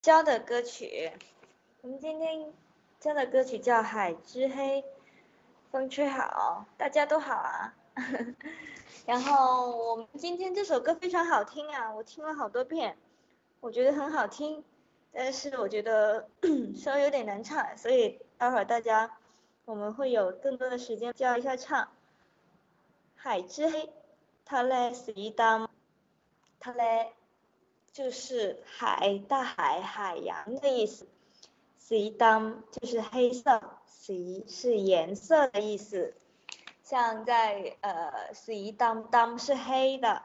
教的歌曲。我们今天教的歌曲叫《海之黑》，风吹好，大家都好啊。然后我们今天这首歌非常好听啊，我听了好多遍，我觉得很好听，但是我觉得 稍微有点难唱，所以待会儿大家我们会有更多的时间教一下唱。《海之黑》，它嘞是一当，它嘞就是海，大海，海洋的意思。สีด就是黑色，สี是颜色的意思。像在呃，สีดำ是黑的，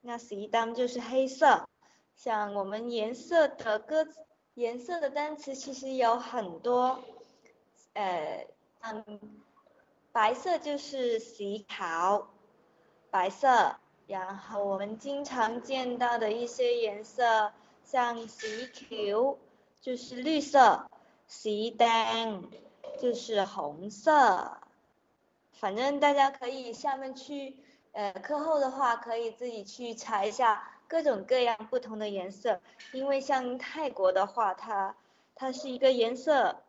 那สีด就是黑色。像我们颜色的歌词，颜色的单词其实有很多，呃，嗯，白色就是สีข白色。 然后我们经常见到的一些颜色，像สีเขี就是绿色，สีแดง就是红色。反正大家可以下面去，呃，课后的话可以自己去查一下各种各样不同的颜色。因为像泰国的话，它它是一个颜色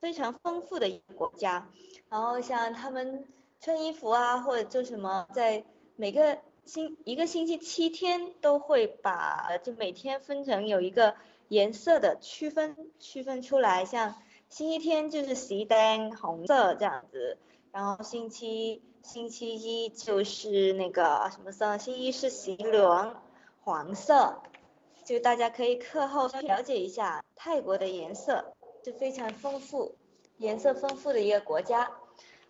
非常丰富的一个国家。然后像他们穿衣服啊，或者做什么，在每个 星一个星期七天都会把，就每天分成有一个颜色的区分，区分出来，像星期天就是西丹红色这样子，然后星期星期一就是那个什么色，星期一是西伦黄色，就大家可以课后了解一下泰国的颜色，就非常丰富，颜色丰富的一个国家。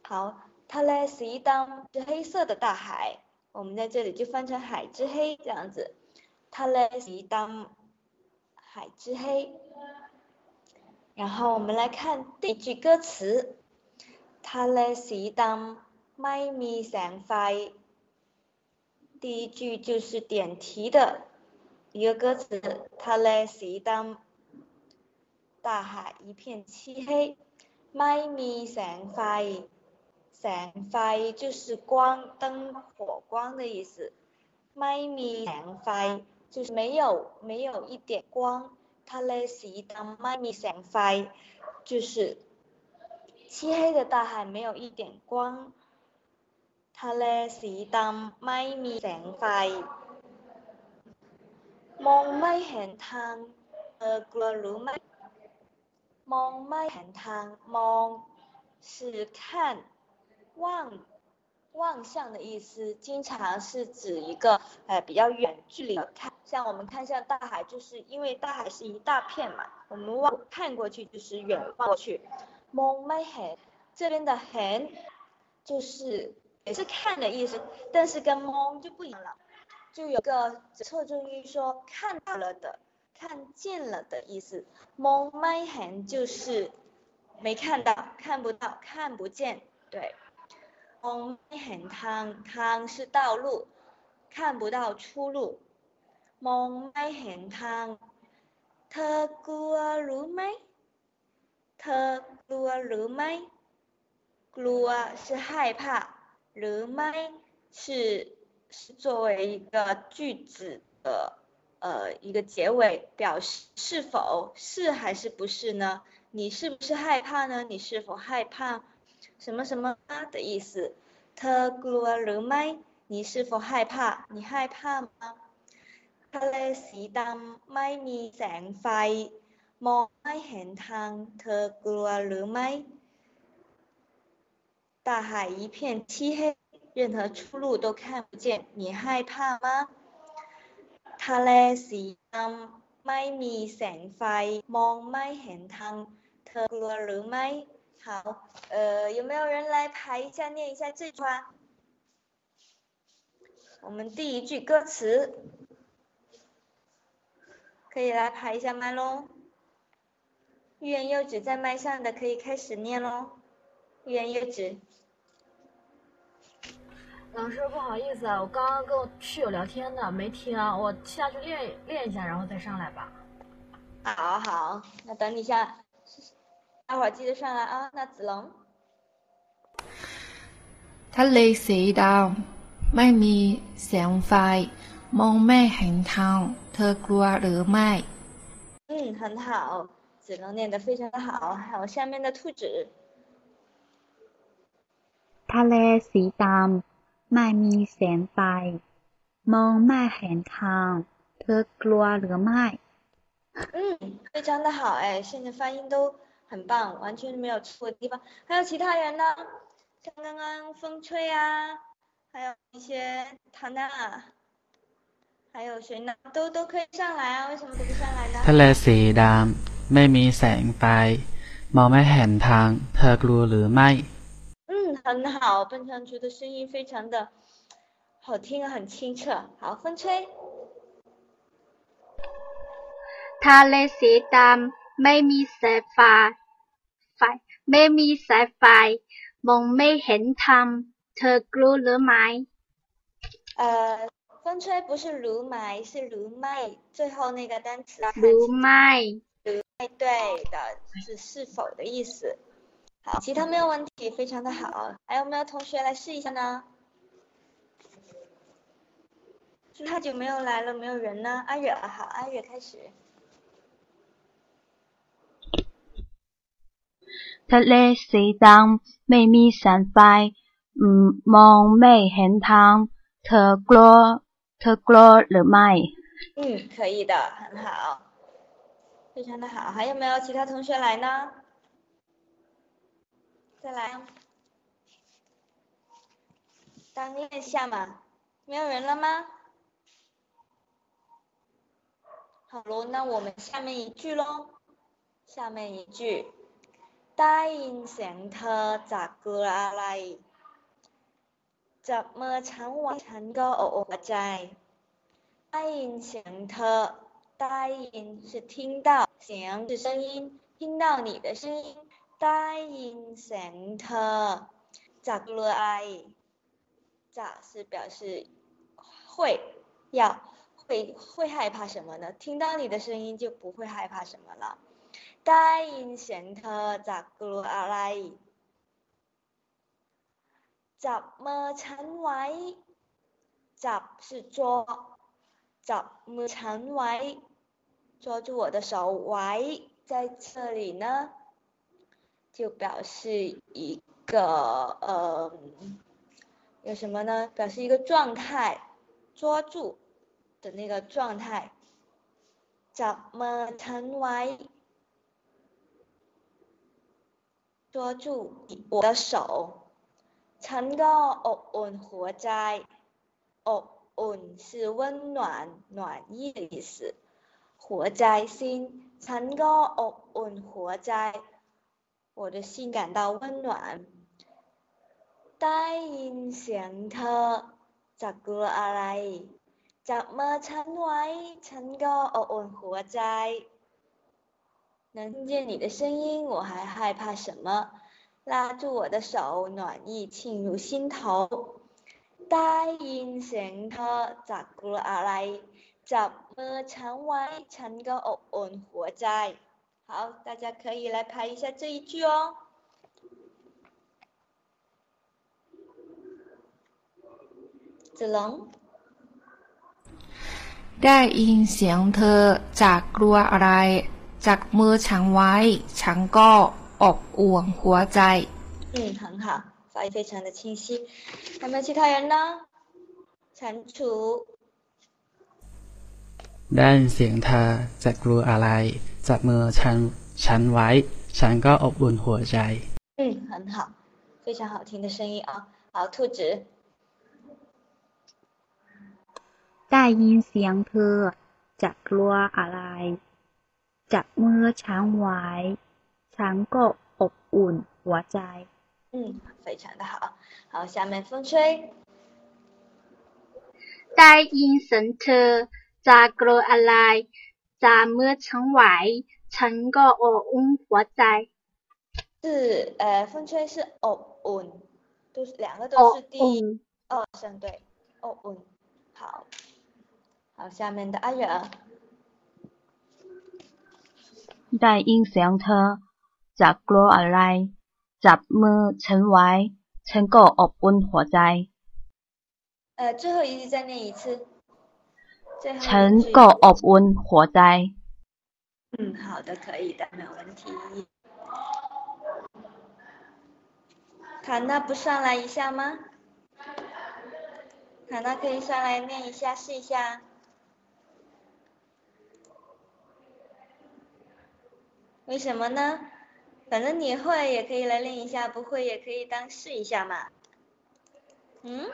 好，它嘞西丹是黑色的大海。我们在这里就翻成海之黑这样子，它来抵挡海之黑。然后我们来看第一句歌词，它来抵挡 my me sand fire。第一句就是点题的一个歌词，它来抵挡大海一片漆黑，my me sand fire。 แสงไฟ就是光灯火光的意思，ไม่มีแสงไฟ。就是没有没有一点光，它嘞是当麦米闪飞，就是漆黑的大海没有一点光，它嘞是当麦米闪飞，梦ไม่เห็นทางเออกลัวรู้ไหมมองไม่เห็นทางมอง是看 望。望向的意思，经常是指一个呃比较远距离的看，像我们看向大海，就是因为大海是一大片嘛，我们望看过去就是远望过去。蒙麦很这边的很就是也是看的意思，但是跟蒙就不一样了，就有个侧重于说看到了的、看见了的意思。蒙麦很就是没看到、看不到、看不见，对。蒙ไม่เห็นทางทาง是道路看不到出路มองไม่เห็นทางเธอกลัวรู้ไหมเธอกลัวหรือไม่กลัว是害怕หรือไม่是是作为一个句子的呃一个结尾表示是否是还是不是呢你是不是害怕呢你是否害怕 什么什么的意思？他กลัวหรือไม่你是否害怕？你害怕吗？ทะเลสีดำไม่มีแสงไฟมองไม่เห็นทางเธอกลัวหรือไม่大海一片漆黑，任何出路都看不见，你害怕吗？ทะเลสีดำไม่มีแสงไฟมองไม่เห็นทางเธอกลัวหรือไม่ 好，呃，有没有人来排一下，念一下这句话？我们第一句歌词，可以来排一下麦喽。欲言又止在麦上的可以开始念喽。欲言又止。老师不好意思啊，我刚刚跟我室友聊天呢，没听，啊我下去练练一下，然后再上来吧。好好，那等你下。待会儿记得上来啊！那子龙，ทะเลสีดำไม่มีแสงไฟมองไม่เห็นทางเธอกลัวหรือไม่嗯， 嗯，很好，子龙念得非常的好。还有下面的兔子。ทะเลสีดำไม่มีแสงไฟมองไม่เห็นทางเธอกลัวหรือไม่嗯，非常的好哎，现在发音都 很棒，完全没有错的地方。还有其他人呢？像刚刚风吹啊，还有一些唐娜，还有谁呢？都都可以上来啊，为什么都不上来呢？ทะเลสีดำไม่มีแสงไฟมองไม่เห็นทางเธอกลัวหรือไม่嗯，很好，蹦上去的声音非常的好听，很清澈。好，风吹。ทะเลสีดำ ไม่มีแสงไฟไฟไม่มีแสงไฟมองไม่เห็นทางเธอกลัวหรือไม่呃，风吹不是如霾，是如麦，最后那个单词。如麦。如麦对的，是是否的意思。好，其他没有问题，非常的好。还有没有同学来试一下呢？是太久没有来了，没有人呢。阿远，好，阿远开始。 特勒西当每米三块，嗯，望每很汤特果特果两卖。嗯，可以的，很好，非常的好。还有没有其他同学来呢？再来，当念一下嘛。没有人了吗？好喽，那我们下面一句喽，下面一句。ได้ยินเสียงเธอจากกลัวอะไรจับมือฉันไว้ฉันก็อกใจได้ยินเสียงเธอได้ยิน是听到，เสียง是声音，听到你的声音。ได้ยินเสียงเธอจากกลัวอะไรจะ是表示会要会会害怕什么呢？听到你的声音就不会害怕什么了。 ได้ยินเสียงเธอจากกลัวอะไรจับมือฉันไว้จับ是捉จับมือฉันไว้捉住我的手ไว้在这里呢就表示一个呃，有什么呢？表示一个状态，捉住的那个状态。จับมือฉันไว้ 捉住我的手。ฉันก็อบอุ่นหัวใจอบอุ่น是温暖、暖意的意思。หัวใจ心，ฉันก็อบอุ่นหัวใจ我的心感到温暖。ได้ยินเสียงเธอจากกลัวอะไรจับมือฉันไว้ฉันก็อบอุ่นหัวใจ 能听见你的声音，我还害怕什么？拉住我的手，暖意沁入心头。ได้ยินเสียงเธอจากกลัวอะไรจับมือฉันไว้ฉันก็อบอุ่นหัวใจ好，大家可以来排一下这一句哦。子龙。ได้ยินเสียงเธอจากกลัวอะไร จากมือฉันไว้ฉันก็อบอุ่นหัวใจ嗯，很好，发音非常的清晰。有没有其他人呢？蟾蜍。ได้ยินเสียงเธอจากกลัวอะไรจับมือฉันฉันไว้ฉันก็อบอุ่นหัวใจ嗯很好非常好听的声音啊好兔子ได้ยินเสียงเธอจะกลัวอะไร จับมือฉันไว้ฉันก็อบอุ่นหัวใจ嗯非常的好好下面风吹ได้ยินเสียงเธอจะกลัวอะไรจับมือฉันไว้ฉันก็อบอุ่นหัวใจ是呃风吹是อบอุ่น都是两个都是第二声对อบอุ่น好好下面的阿远 ได้ยินเสียงเธอจะกลัวอะไรจับมือฉันไว้ฉันก็อบอุ่นหัวใจ呃最后一句再念一次ฉันก็อบอุ่นหัวใจ嗯， 嗯，好的，可以的，没有问题。卡娜不上来一下吗？卡娜可以上来念一下，试一下。 为什么呢？反正你会也可以来练一下，不会也可以当试一下嘛。嗯？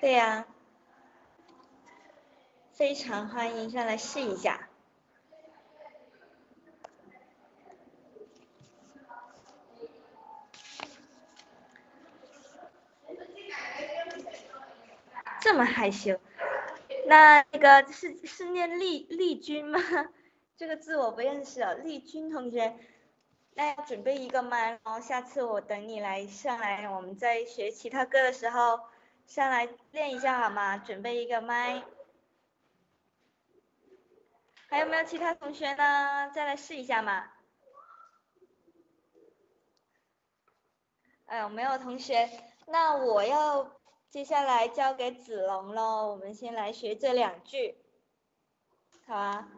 对呀。非常欢迎上来试一下。这么害羞，那那个是是念丽丽君吗？这个字我不认识哦，丽君同学，那要准备一个麦，然后下次我等你来上来，我们在学其他歌的时候上来练一下好吗？准备一个麦。还有没有其他同学呢？再来试一下嘛。哎呦，没有同学，那我要接下来交给子龙喽。我们先来学这两句，好啊。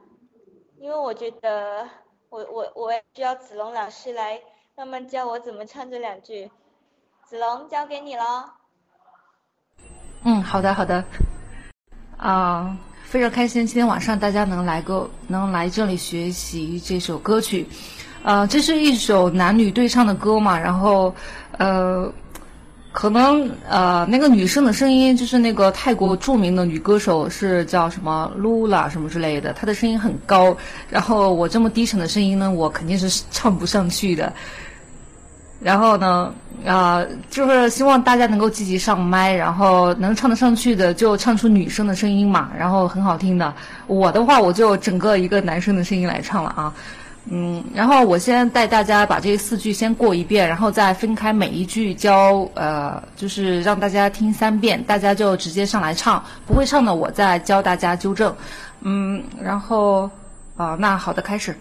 因为我觉得，我我我也需要子龙老师来慢慢教我怎么唱这两句。子龙，交给你喽。嗯，好的好的。啊。非常开心，今天晚上大家能来个能来这里学习这首歌曲，呃，这是一首男女对唱的歌嘛，然后，呃，可能呃那个女生的声音就是那个泰国著名的女歌手是叫什么 Lula 什么之类的，她的声音很高，然后我这么低沉的声音呢，我肯定是唱不上去的。然后呢，啊，就是希望大家能够积极上麦，然后能唱得上去的就唱出女生的声音嘛，然后很好听的。我的话，我就整个一个男生的声音来唱了啊，嗯，然后我先带大家把这四句先过一遍，然后再分开每一句教，呃，就是让大家听三遍，大家就直接上来唱，不会唱的我再教大家纠正，嗯，然后，啊，那好的，开始。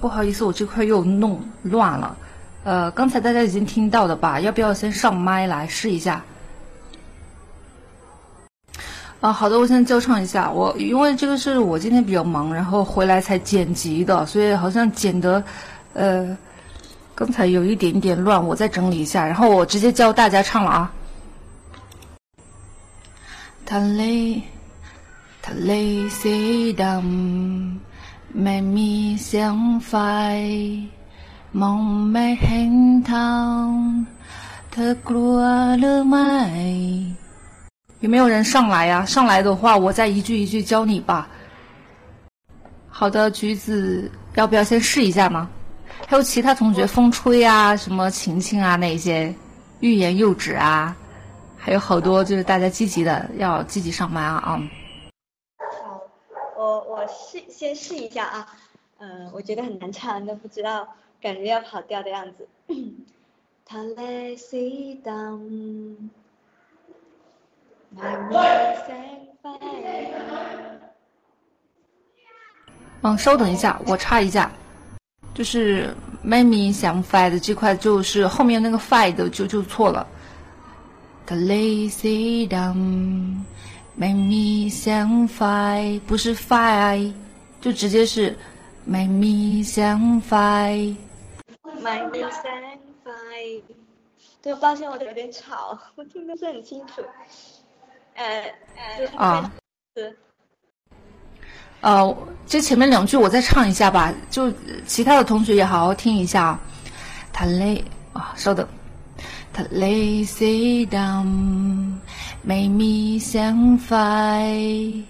不好意思，我这块又弄乱了。呃，刚才大家已经听到的吧？要不要先上麦来试一下？啊，好的，我先教唱一下。我因为这个是我今天比较忙，然后回来才剪辑的，所以好像剪的呃，刚才有一点点乱，我再整理一下。然后我直接教大家唱了啊。他累，他累死当。ลสีดำไม่มีเสียงไฟมองไม่เห็นทางเธอกลัวหรือไม่有没有人上来呀？上来的话，我再一句一句教你吧。好的，橘子，要不要先试一下呢？还有其他同学，风吹啊，什么晴晴啊，那些欲言又止啊，还有好多就是大家积极的要积极上麦啊啊。 我我试先试一下啊。嗯我觉得很难唱都不知道感觉要跑调的样子。嗯稍等一下我插一下。就是 make me 想 fight 这块就是后面那个 fight 就就错了。Make me shine, fire 不是 fire，就直接是 Make me shine, make me shine。对，抱歉，我有点吵，我听不是很清楚。呃呃，啊，对。呃，这前面两句我再唱一下吧，就其他的同学也好好听一下。他累啊，稍等。他累死 down。make me sound fine，my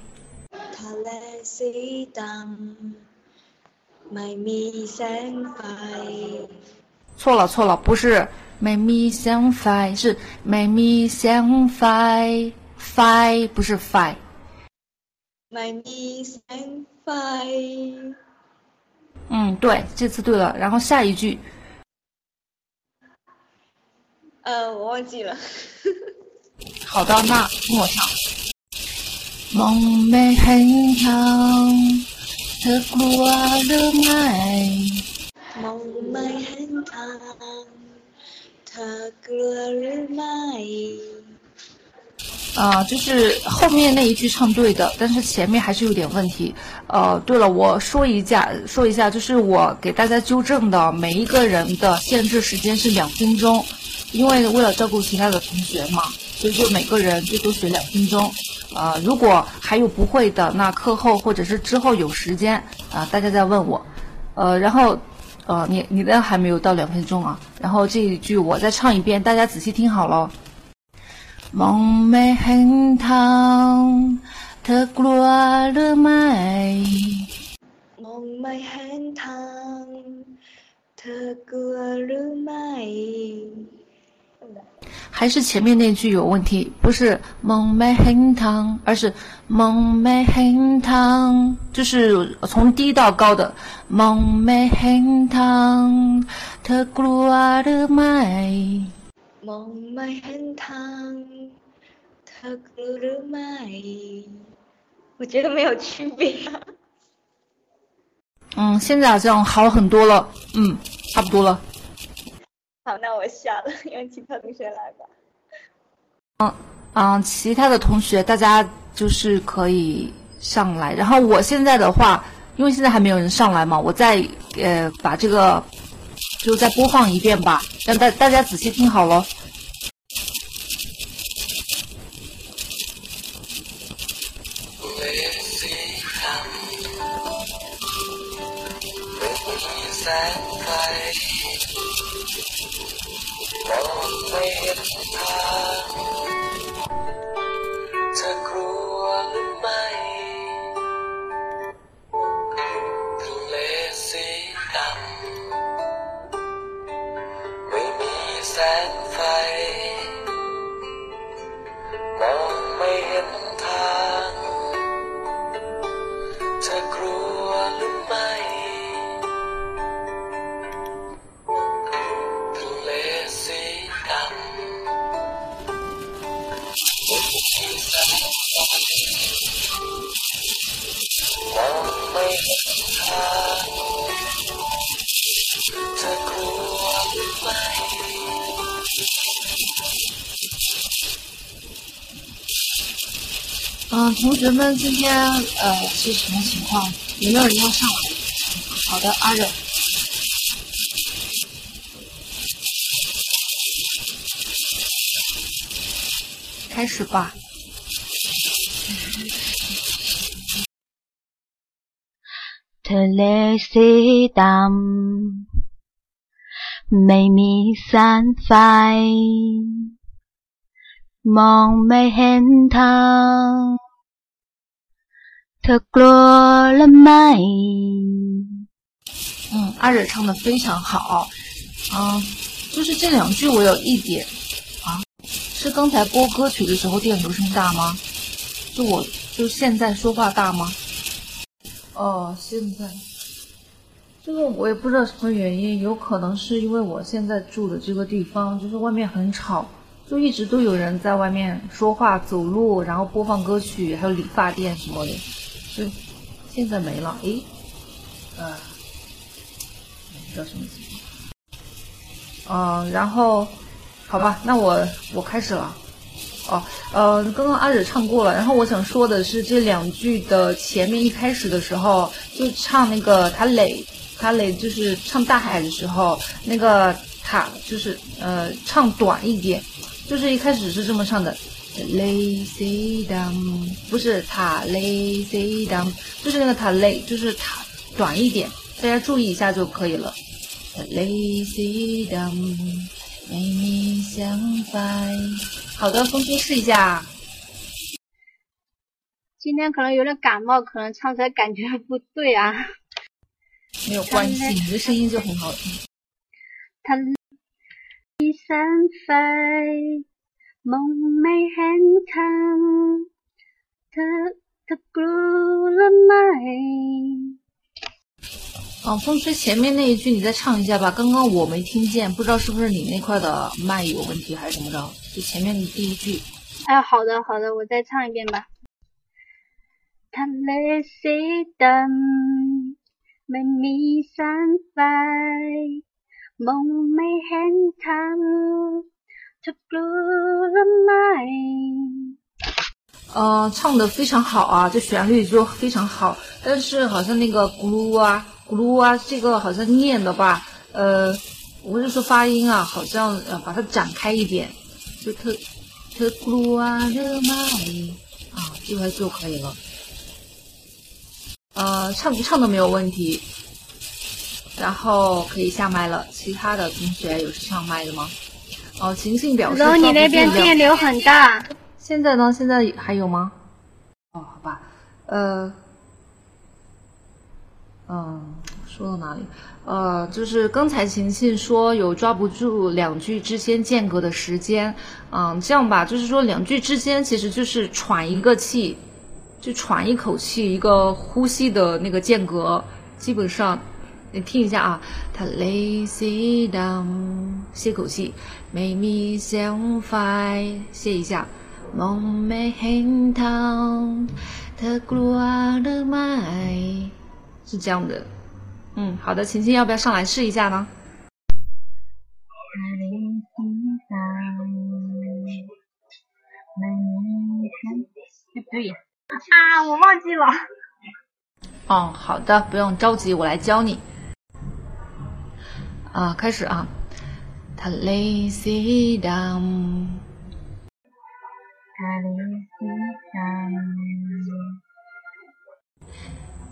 me sound fine。错了，错了，不是 make me sound fine，是 make me sound fine。fine，不是 fine。make me sound fine。嗯，对，这次对了，然后下一句。呃，我忘记了。好到那陌上梦美很长特孤傲的麦梦美很长特孤傲的麦啊就是后面那一句唱对的但是前面还是有点问题呃对了我说一下说一下就是我给大家纠正的每一个人的限制时间是两分钟。因为为了照顾其他的同学嘛，所以就每个人最多学两分钟。呃，如果还有不会的，那课后或者是之后有时间啊、大家再问我。呃，然后，呃，你你的还没有到两分钟啊，然后这一句我再唱一遍，大家仔细听好喽。梦没很烫，特过了麦。梦没很烫，特过了麦。还是前面那句有问题不是梦咩很烫而是梦咩很烫就是从低到高的梦咩很烫他的麦梦咩很烫他的麦。我觉得没有区别。嗯现在好像好很多了。嗯差不多了。好，那我下了，让其他同学来吧。嗯嗯，其他的同学大家就是可以上来，然后我现在的话，因为现在还没有人上来嘛，我再呃把这个就再播放一遍吧，让大大家仔细听好喽。แสงไฟมองไม่เห็นทางเธอกลัวหรือไม่ทะเลสีดำไม่มีแสงไฟมองไม่เห็น 嗯同学们今天呃是什么情况？有没有人要上来好的阿热开始吧。ทะเลสีดำไม่มีแสงไฟ มองไม่เห็นทาง เธอกลัวหรือไม่ 嗯，阿忍唱的非常好，嗯，就是这两句我有一点啊，是刚才播歌曲的时候电流声大吗？就我就现在说话大吗？ 哦，现在这个我也不知道什么原因，有可能是因为我现在住的这个地方就是外面很吵，就一直都有人在外面说话、走路，然后播放歌曲，还有理发店什么的。就现在没了，诶，呃，不知道什么情况。嗯、然后好吧，那我我开始了。哦，呃，刚刚阿惹唱过了，然后我想说的是这两句的前面一开始的时候，就唱那个塔磊，塔磊就是唱大海的时候，那个塔就是呃唱短一点，就是一开始是这么唱的，lazy down，不是塔 lazy down，就是那个塔累，就是塔短一点，大家注意一下就可以了，lazy down。没你相伴。好的，风叔试一下。今天可能有点感冒，可能唱起来感觉不对啊。没有关系，你的声音就很好听。他一散飞，梦未輕騰，他他 grew 了美。啊，风吹前面那一句你再唱一下吧，刚刚我没听见，不知道是不是你那块的麦有问题还是怎么着？就前面的第一句。哎，好的好的，我再唱一遍吧。他淚是燈，未未散飛，夢未輕騰，他 grew 了美。呃，唱的非常好啊，这旋律就非常好，但是好像那个咕噜啊咕噜啊，这个好像念的吧，呃，我是说发音啊，好像呃把它展开一点，就特特咕噜啊的麦啊，这块就可以了。呃，唱不唱都没有问题，然后可以下麦了。其他的同学有上麦的吗？哦，晴晴表示然后你那边电流很大，现在呢？现在还有吗？哦，好吧，呃，嗯，说到哪里？呃，就是刚才晴晴说有抓不住两句之间间隔的时间，嗯，这样吧，就是说两句之间其实就是喘一个气，就喘一口气，一个呼吸的那个间隔，基本上你听一下啊，他 lazy down，歇口气，，Make me feel fine，，歇一下。梦没很烫，它 keluar 的麦，是这样的。嗯，好的，晴晴要不要上来试一下呢？啊，我忘记了。哦，好的，不用着急，我来教你。啊，开始啊，它 lazy down。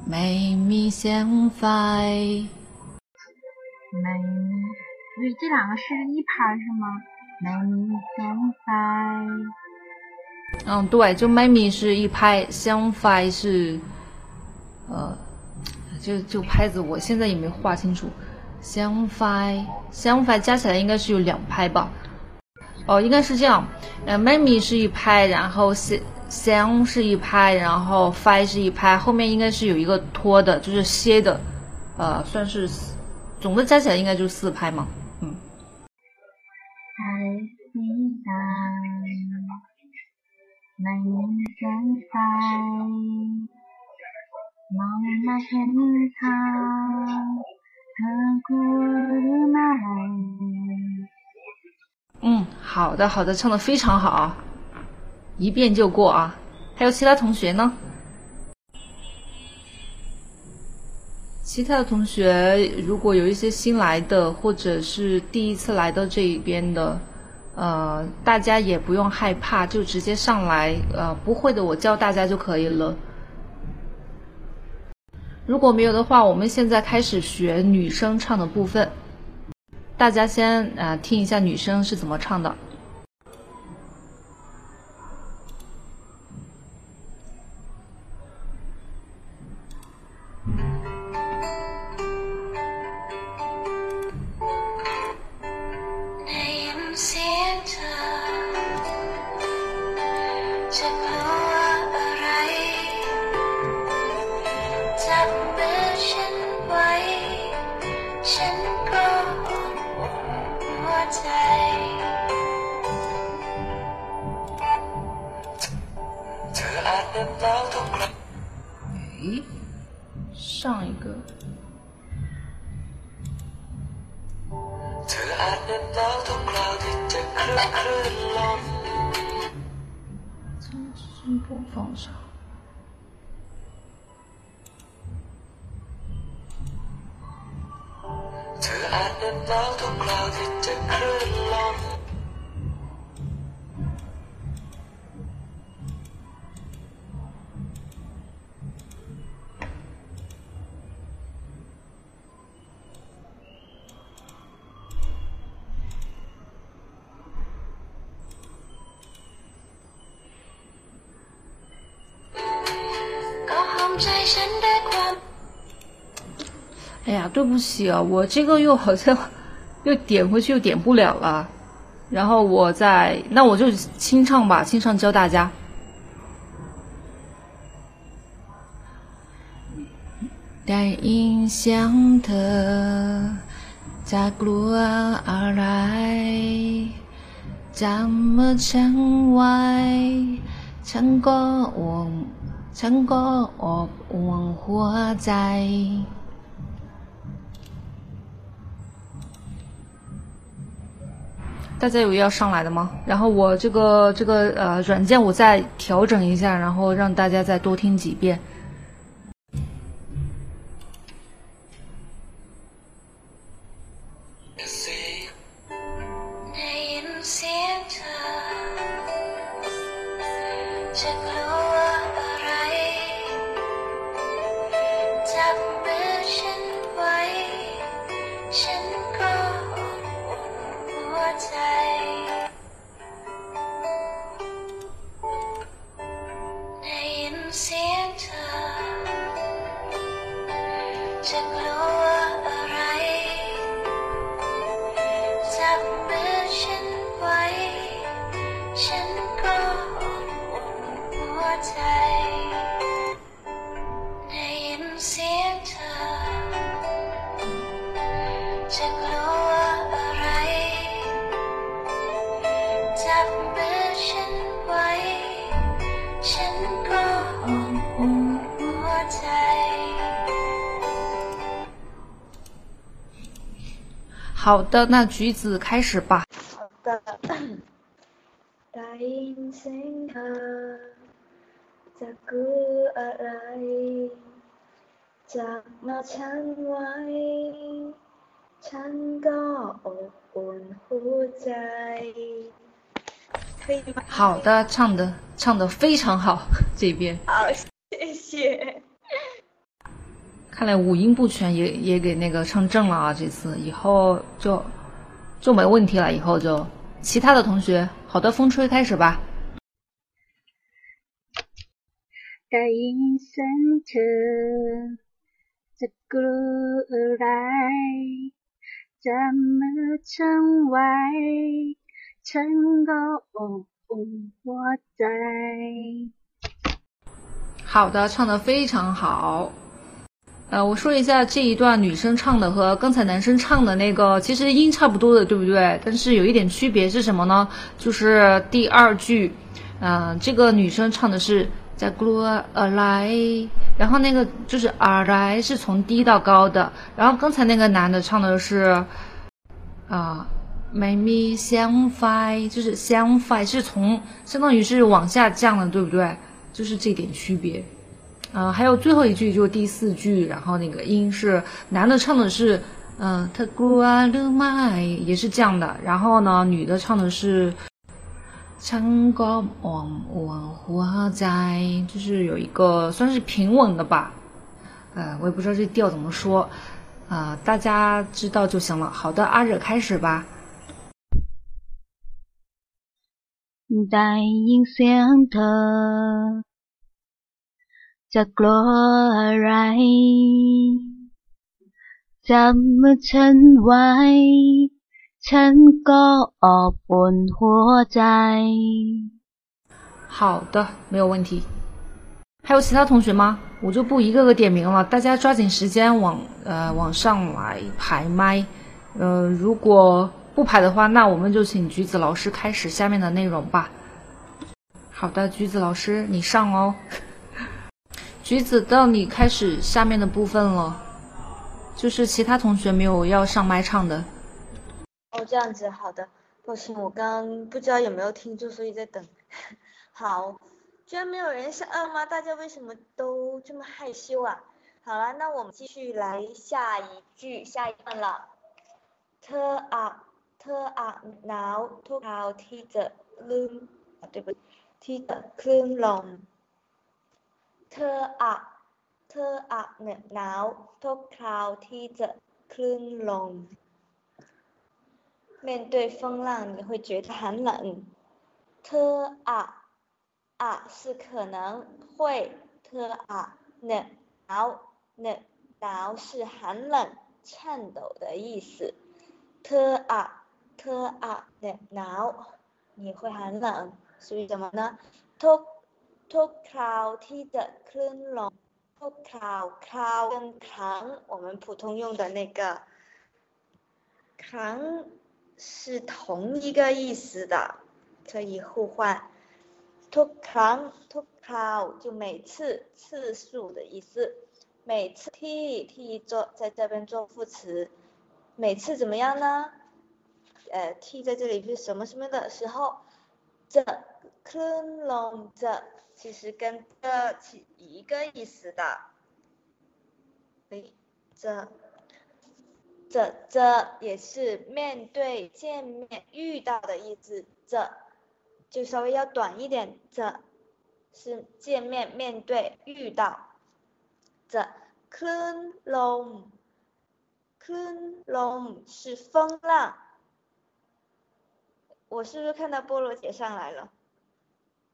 美蜜相反，美，所以这两个是一拍是吗？美蜜相反。嗯，对，就 Mammy 是一拍，相反是，呃，就就拍子，我现在也没画清楚。相反，相反加起来应该是有两拍吧？哦，应该是这样。呃，Mammy 是一拍，然后相相是一拍，然后 fi 是一拍，后面应该是有一个拖的，就是歇的，呃，算是总的加起来应该就是四拍嘛。嗯，好的，好的，唱的非常好，一遍就过啊。还有其他同学呢？其他的同学如果有一些新来的，或者是第一次来到这一边的，呃，大家也不用害怕，就直接上来，呃，不会的我教大家就可以了。如果没有的话，我们现在开始学女生唱的部分。大家先啊、呃、听一下女生是怎么唱的。不起啊，我这个又好像又点回去又点不了了。然后我再，那我就清唱吧，清唱教大家。ได้ยินเสียงเธอจะกลัวอะไรจำเมื่อฉันไว้ ฉันก็อ่วงฉันก็อบอุ่นหัวใจ 大家有要上来的吗？然后我这个这个呃软件我再调整一下，然后让大家再多听几遍。好的，那橘子开始吧。好的。唱歌换苦债，可以吗？好的，唱的唱的非常好，这边。好，谢谢。看来五音不全也也给那个唱正了啊这次。以后就就没问题了以后就。其他的同学好的风吹开始吧。这个来哦哦我在。好的唱的非常好。呃，我说一下这一段女生唱的和刚才男生唱的那个，其实音差不多的，对不对？但是有一点区别是什么呢？就是第二句，嗯、这个女生唱的是在 glue 而来，然后那个就是而来是从低到高的，然后刚才那个男的唱的是啊。没咪相反，就是相反是从相当于是往下降的，对不对？就是这点区别。呃，还有最后一句就是第四句，然后那个音是男的唱的是，嗯，他古阿鲁麦也是这样的。然后呢，女的唱的是，唱歌望我花，就是有一个算是平稳的吧。呃，我也不知道这调怎么说，呃，大家知道就行了。好的，阿惹开始吧。带音响特。เสียงเธอ จะกลัวอะไรจับมือฉันไว้ ฉันก็อบอุ่นหัวใจ 好的，没有问题。还有其他同学吗？我就不一个个点名了，大家抓紧时间往呃往上来排麦。呃，如果不排的话，那我们就请橘子老师开始下面的内容吧。好的，橘子老师，你上哦。 橘子，到你开始下面的部分了，就是其他同学没有要上麦唱的。哦，这样子，好的，抱歉，我刚刚不知道有没有听住，所以在等。好，居然没有人上吗？大家为什么都这么害羞啊？好了，那我们继续来下一句，下一段了。特啊特啊，now to how t e a c h e r l o o，对不起 t e a c h e r long เธออะเธออะหนาวทุกคราวที่จะคลื่นลม面对风浪，你会觉得很冷。特啊啊是可能会，特啊冷挠冷挠是很冷、颤抖的意思。特啊特啊冷挠，你会很冷，所以怎么呢？ทุก ทุกคราวที่จะคลื่นลมทุกคราวคราว跟ครั้ง我们普通用的那个ครั้ง是同一个意思的，可以互换。ทุกครั้งทุกคราว就每次次数的意思。每次 t t 做在这边做副词，每次怎么样呢？呃，t 在这里是什么什么的时候，这 k l n long 这 其实跟这起一个意思的。对，这。这这也是面对见面遇到的意思，这就稍微要短一点，这是见面面对遇到，这 kun long kun l o n 是风浪，我是不是看到菠萝姐上来了？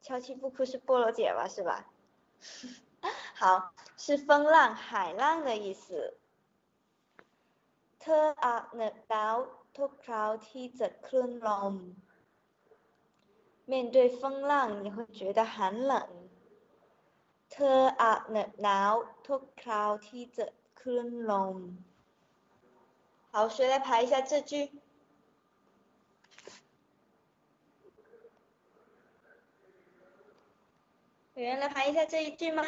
敲泣不哭是菠萝姐吧，是吧？好，是风浪海浪的意思。เธออาจเหน็บหนาวทุกคราวที่จะคลื่นลม面对风浪你会觉得很冷เธออาจเหน็บหนาวทุกคราวที่จะคลื่นลม好谁来排一下这句 有人来排一下这一句吗？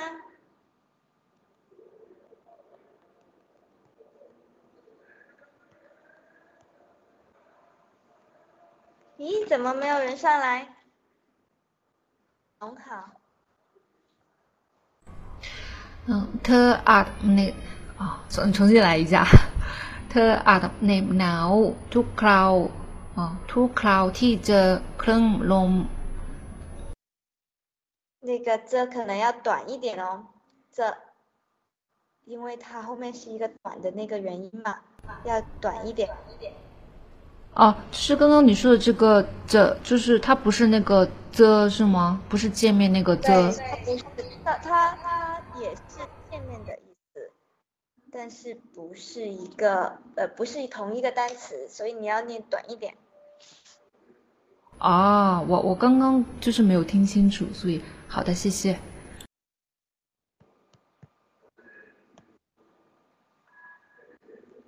咦，怎么没有人上来？很好。嗯，เธออาจเหน็บ啊，重重新来一下。เธออาจเหน็บหนาวทุกคราวอ่าทุกคราวที่เจอคลื่นลม。 那个这可能要短一点哦，这，因为它后面是一个短的那个元音嘛，要短一点。哦，是刚刚你说的这个“这”，就是它不是那个“这”是吗？不是见面那个“这”。它它也是见面的意思，但是不是一个呃，不是同一个单词，所以你要念短一点。啊，我我刚刚就是没有听清楚，所以好的，谢谢。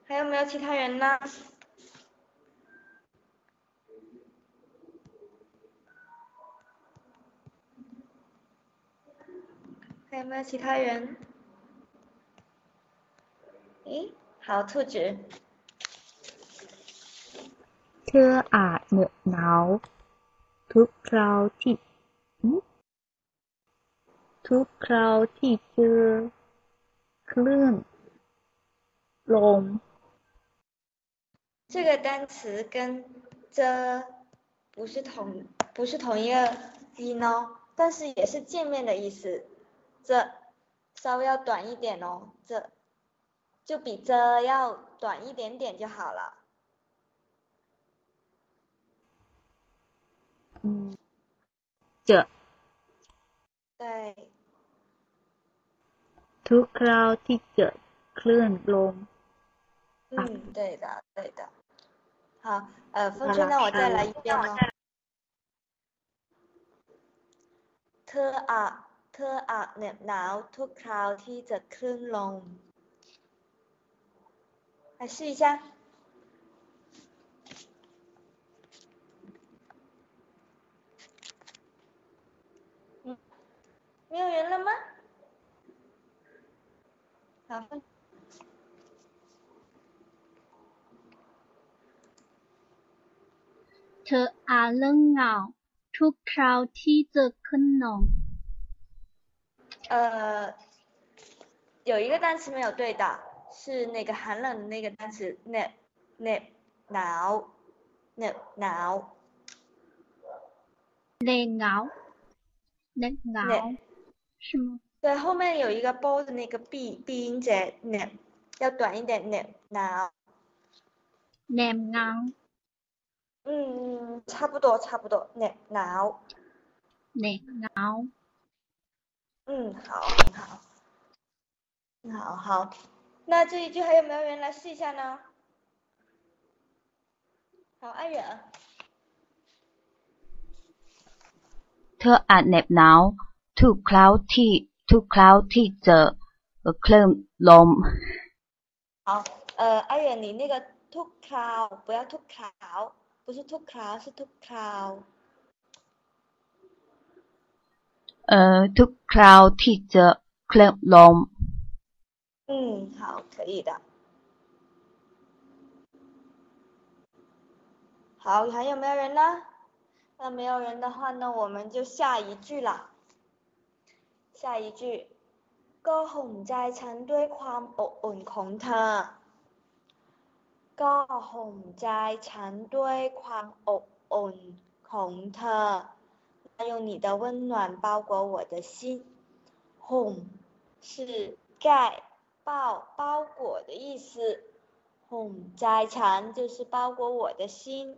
还有没有其他人呢？还有没有其他人？诶，好，兔子。เธออาจเหน็บหนาวทุกคราวที่ ทุกคราวที่เจอคลื่นลม这个单词跟这不是同不是同一个音哦，但是也是见面的意思。这稍微要短一点哦，这就比这要短一点点就好了。嗯，这对。 ทุกคราวที่เกิดคลื่นลม嗯，对的，对的。好，呃，风吹，那我再来一遍哦。เธออะเธออาจเหน็บหนาวทุกคราวที่จะคลื่นลม来试一下。嗯，没有人了吗？ 好， เธออาจเรื่องเหงา ทุกคราวที่เจอขนม 呃，有一个单词没有对到，是那个寒冷的那个单词 nip nip 挠 nip 挠 เลงเหงาเล็กเหงา nip。是吗？ 对，后面有一个 b 的那个闭闭音节 nip，要短一点 nip 挠。 แหนมเหงา 嗯，差不多差不多 nip 挠。 เน็กเหงา 嗯，好，很好，很好，好。那这一句还有没有人来试一下呢？好，安远。 เธออาจเหน็บหนาวทุกคราวที่ to cloudy the a cloud long。好，呃，阿远，你那个 to cloud 不要 to cloud，不是 to cloud 是 to cloud。呃，to cloudy the cloud long。嗯，好，可以的。好，还有没有人呢？那没有人的话，那我们就下一句了。下一句，ก็ห่มใจฉันด้วยความอบอุ่นของเธอ ก็ห่มใจฉันด้วยความอบอุ่นของเธอ那用你的温暖包裹我的心。ห่ม是盖、包、包裹的意思。ห่มใจฉัน就是包裹我的心。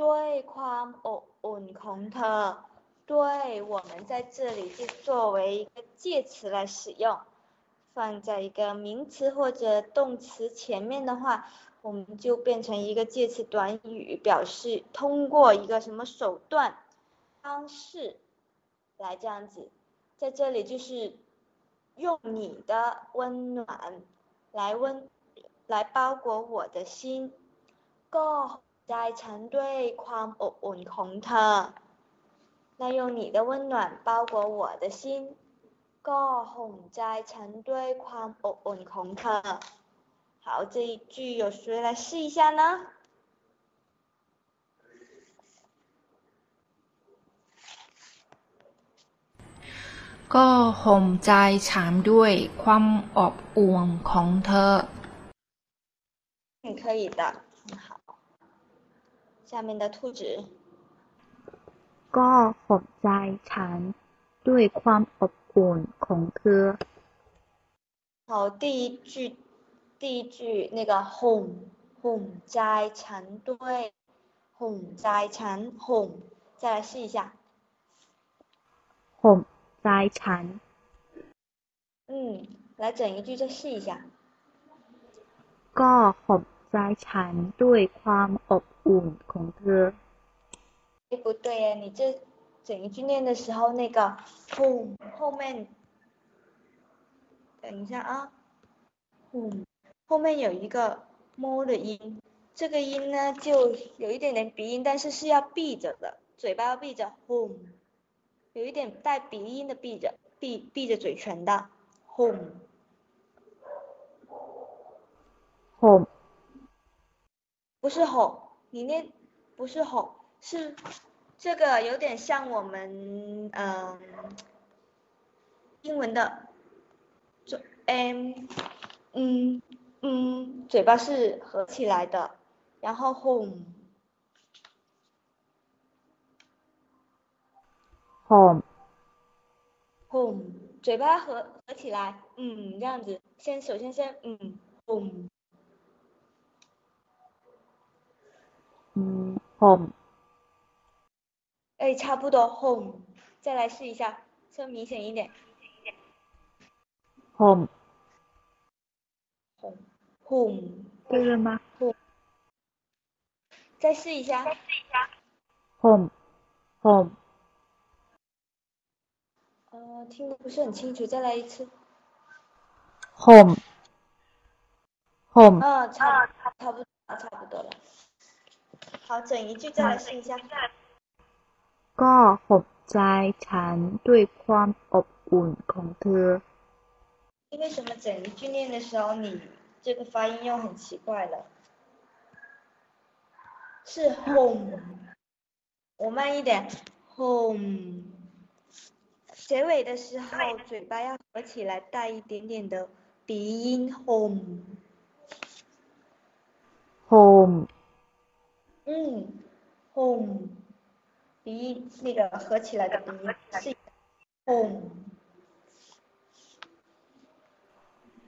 ด้วยความอบอุ่นของเธอ 对，我们在这里就作为一个介词来使用，放在一个名词或者动词前面的话，我们就变成一个介词短语，表示通过一个什么手段、方式来这样子。在这里就是用你的温暖来温来包裹我的心，ก็ใจฉันด้วยความอบอุ่นของเธอ 那用你的温暖包裹我的心，ก็ห่มใจฉันด้วยความอบอุ่นของเธอ。好，这一句有谁来试一下呢？ ก็ห่มใจฉันด้วยความอบอุ่นของเธอ 嗯，可以的，很好。下面的兔子， ก็ห่มใจฉันด้วยความอบอุ่นของเธอ 好，第一句，第一句那个ห่มห่มใจฉันด้วยห่มใจฉันห่ม，再来试一下。 ห่มใจฉัน 嗯，来整一句再试一下。 ก็ห่มใจฉันด้วยความอบอุ่นของเธอ 哎， 不对耶，你这整一句念的时候，那个轰后面，等一下啊，轰后面有一个摸的音，这个音呢就有一点点鼻音，但是是要闭着的，嘴巴要闭着，轰，有一点带鼻音的闭着，闭闭着嘴唇的，轰，ห่ม不是吼，你念不是吼，是这个有点像我们嗯英文的就 m 嗯嗯嘴巴是合起来的然后 home home home 嘴巴合合起来嗯这样子先首先先嗯 home 嗯 home 哎，差不多 home，再来试一下，声明显一点。home home home 对了吗？home 再试一下。再试一下。home home 呃，听的不是很清楚，再来一次。home home 嗯，差差不多差不多了。好，整一句再来试一下。ก็ห่มใจฉันด้วยความอบอุ่นของเธอ 因为什么整一句念的时候，你这个发音又很奇怪了？是 home，我慢一点，home。结尾的时候，嘴巴要合起来，带一点点的鼻音，home。 home 嗯，home， 鼻音那个合起来的鼻音是 home。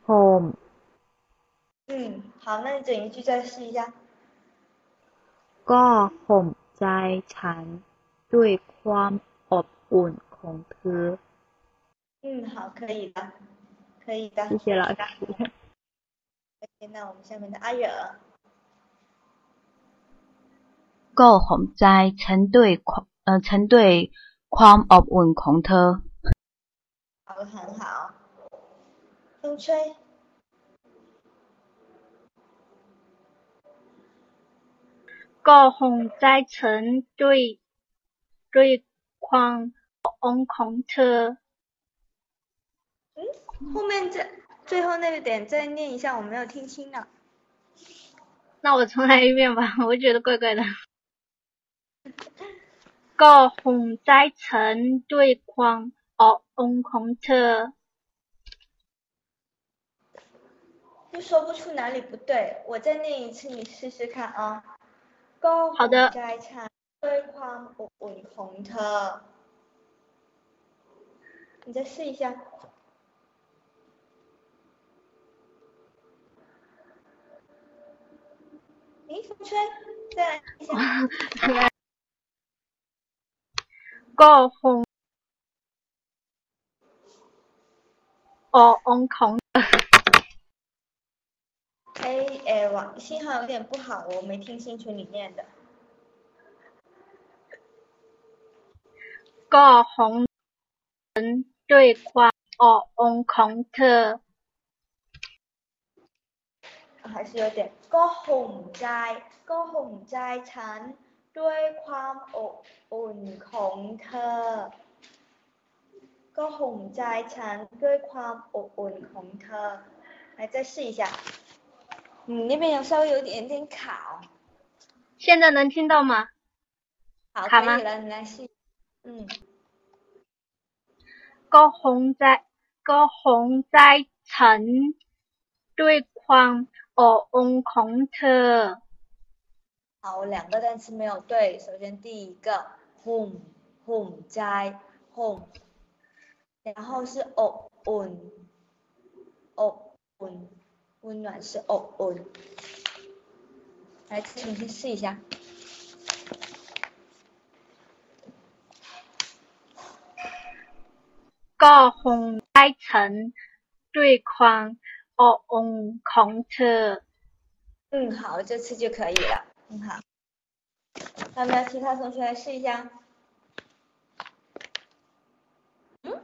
home 嗯，好，那你整一句再试一下。 ก็ห่มใจฉันด้วยความอบอุ่นของเธอ嗯，好，可以的，可以的。谢谢老师。 OK，那我们下面的阿惹， 告洪灾，成对狂，呃，成对狂恶运狂特。好，很好。风吹，告洪灾，成对对狂恶运狂特。嗯，后面这最后那个点再念一下，我没有听清呢。那我重来一遍吧，我觉得怪怪的。高鸿在晨对框学恩空特，就说不出哪里不对。我再念一次，你试试看啊。高鸿在晨对框学恩空特，你再试一下。哎，风吹，再来一下。ก็คงอบอุ่นของ 哎哎，网信号有点不好，我没听清楚你念的。 ก็ของฉันด้วยความอบอุ่นของเธอ 还是有点ก็ห่มใจก็ห่มใจฉัน ด้วยความอบอุ่นของเธอ ก็ห่มใจฉันด้วยความอบอุ่นของเธอ。来，再试一下。你那边有稍微有一点点卡哦。现在能听到吗？好，卡吗可以了，你来试。嗯， ก็คงใจก็คงใจฉันด้วยความอบอุ่นของเธอ 好，我两个单词没有对。首先第一个 home home 在 home，然后是อบอุ่นอบอุ่น温暖是อบอุ่น。来，重新试一下。 ก็คงใจฉันด้วยความอบอุ่นของเธอ 嗯，好，这次就可以了， 很好。那么其他同学来试一下。嗯？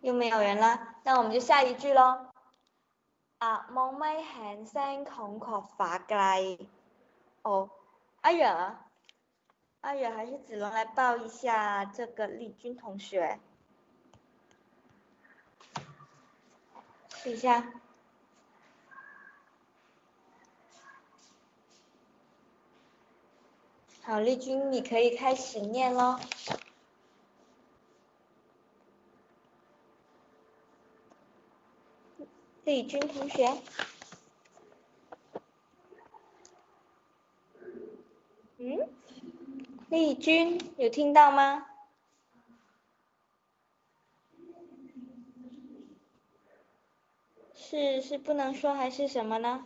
又没有人了，那我们就下一句喽。啊，望咪喊声孔雀发鸡。哦，阿远，阿远还是子龙来报一下这个丽君同学。试一下。好，丽君，你可以开始念喽。丽君同学，嗯，丽君有听到吗？是是不能说还是什么呢？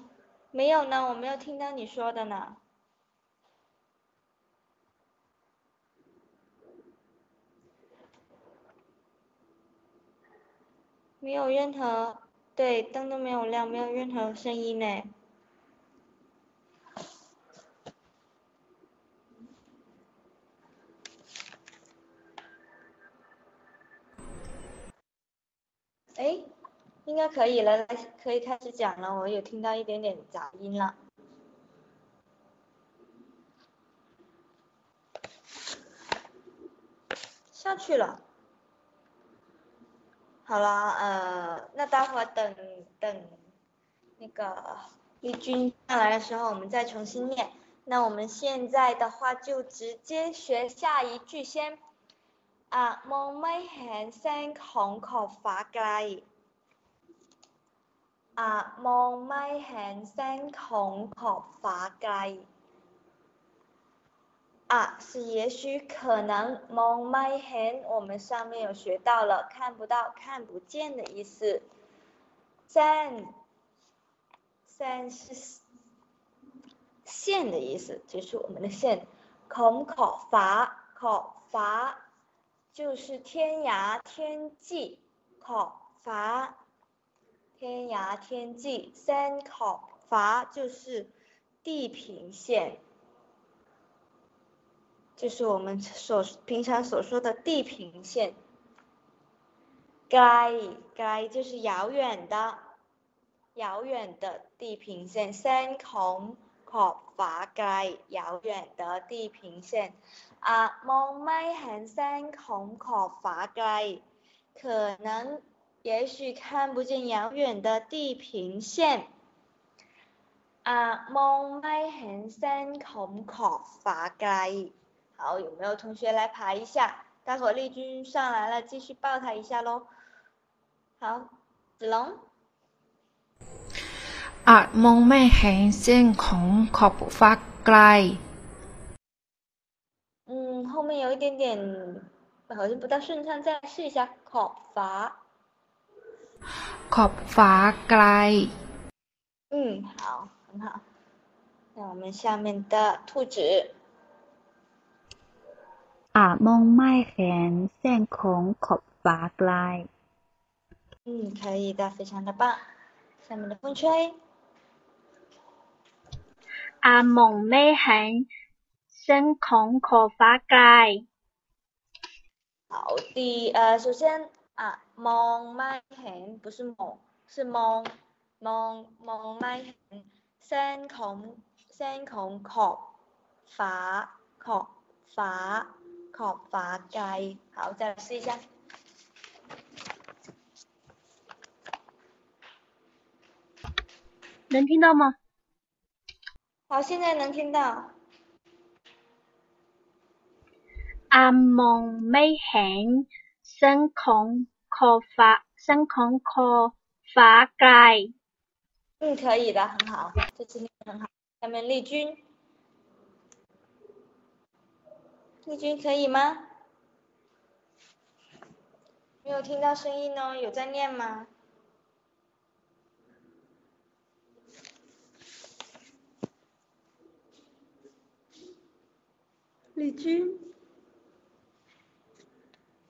没有呢，我没有听到你说的呢。没有任何，对，灯都没有亮，没有任何声音呢。哎，应该可以了，来，可以开始讲了。我有听到一点点杂音了。下去了。好了呃那待会儿等等那个丽君上来的时候我们再重新念。那我们现在的话就直接学下一句先。啊么么 handsome 啊么么 handsome 啊，是也许可能 On my hand，我们上面有学到了看不到、看不见的意思。then then 是线的意思，就是我们的线。孔口伐口伐就是天涯天际，口伐天涯天际。三考口伐就是地平线。就是我们所平常所说的地平线。ไก就是遥远的，遥远的地平线。แสงของขอบฟ้าไกล遥远的地平线。啊，มองไม่เห็นแสงของขอบฟ้าไกล可能也许看不见遥远的地平线。啊，มองไม่เห็นแสงของขอบฟ้าไกล 好，有没有同学来爬一下？待会丽君上来了，继续抱他一下喽。好，子龙。发 g 嗯，后面有一点点好像不大顺畅，再试一下。可发。可发 g 嗯，好，很好。那我们下面的兔子。 อาจมองไม่เห็นเส้นของขอบฟ้าไกล嗯，可以的，非常的棒。下面的风吹。อาจมองไม่เห็นเส้นของขอบฟ้าไกล好，第呃，首先啊，มองไม่เห็น不是蒙，是มองมองมองไม่เห็นเส้นของเส้นของขอบฟ้าขอบฟ้า ข发盖，好，再来试一下。能听到吗？好，现在能听到。阿蒙ไม่เห็นเส้นของขอบฟ้าเส้นของขอบฟ้าไกล。嗯，可以的，很好，这次念很好。下面丽君。 丽君可以吗？没有听到声音哦，有在念吗？丽君，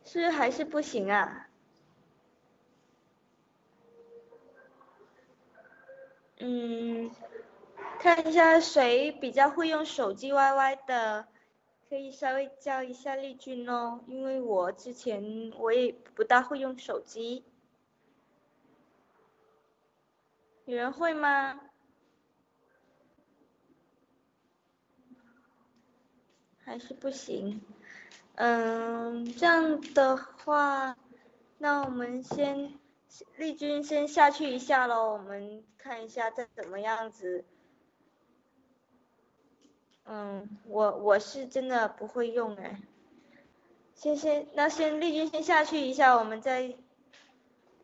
是还是不行啊？嗯，看一下谁比较会用手机 YY 的。可以稍微教一下丽君哦，因为我之前我也不大会用手机。有人会吗？还是不行？嗯，这样的话，那我们先丽君先下去一下喽，我们看一下再怎么样子。嗯，我我是真的不会用哎，先先那先丽君先下去一下，我们再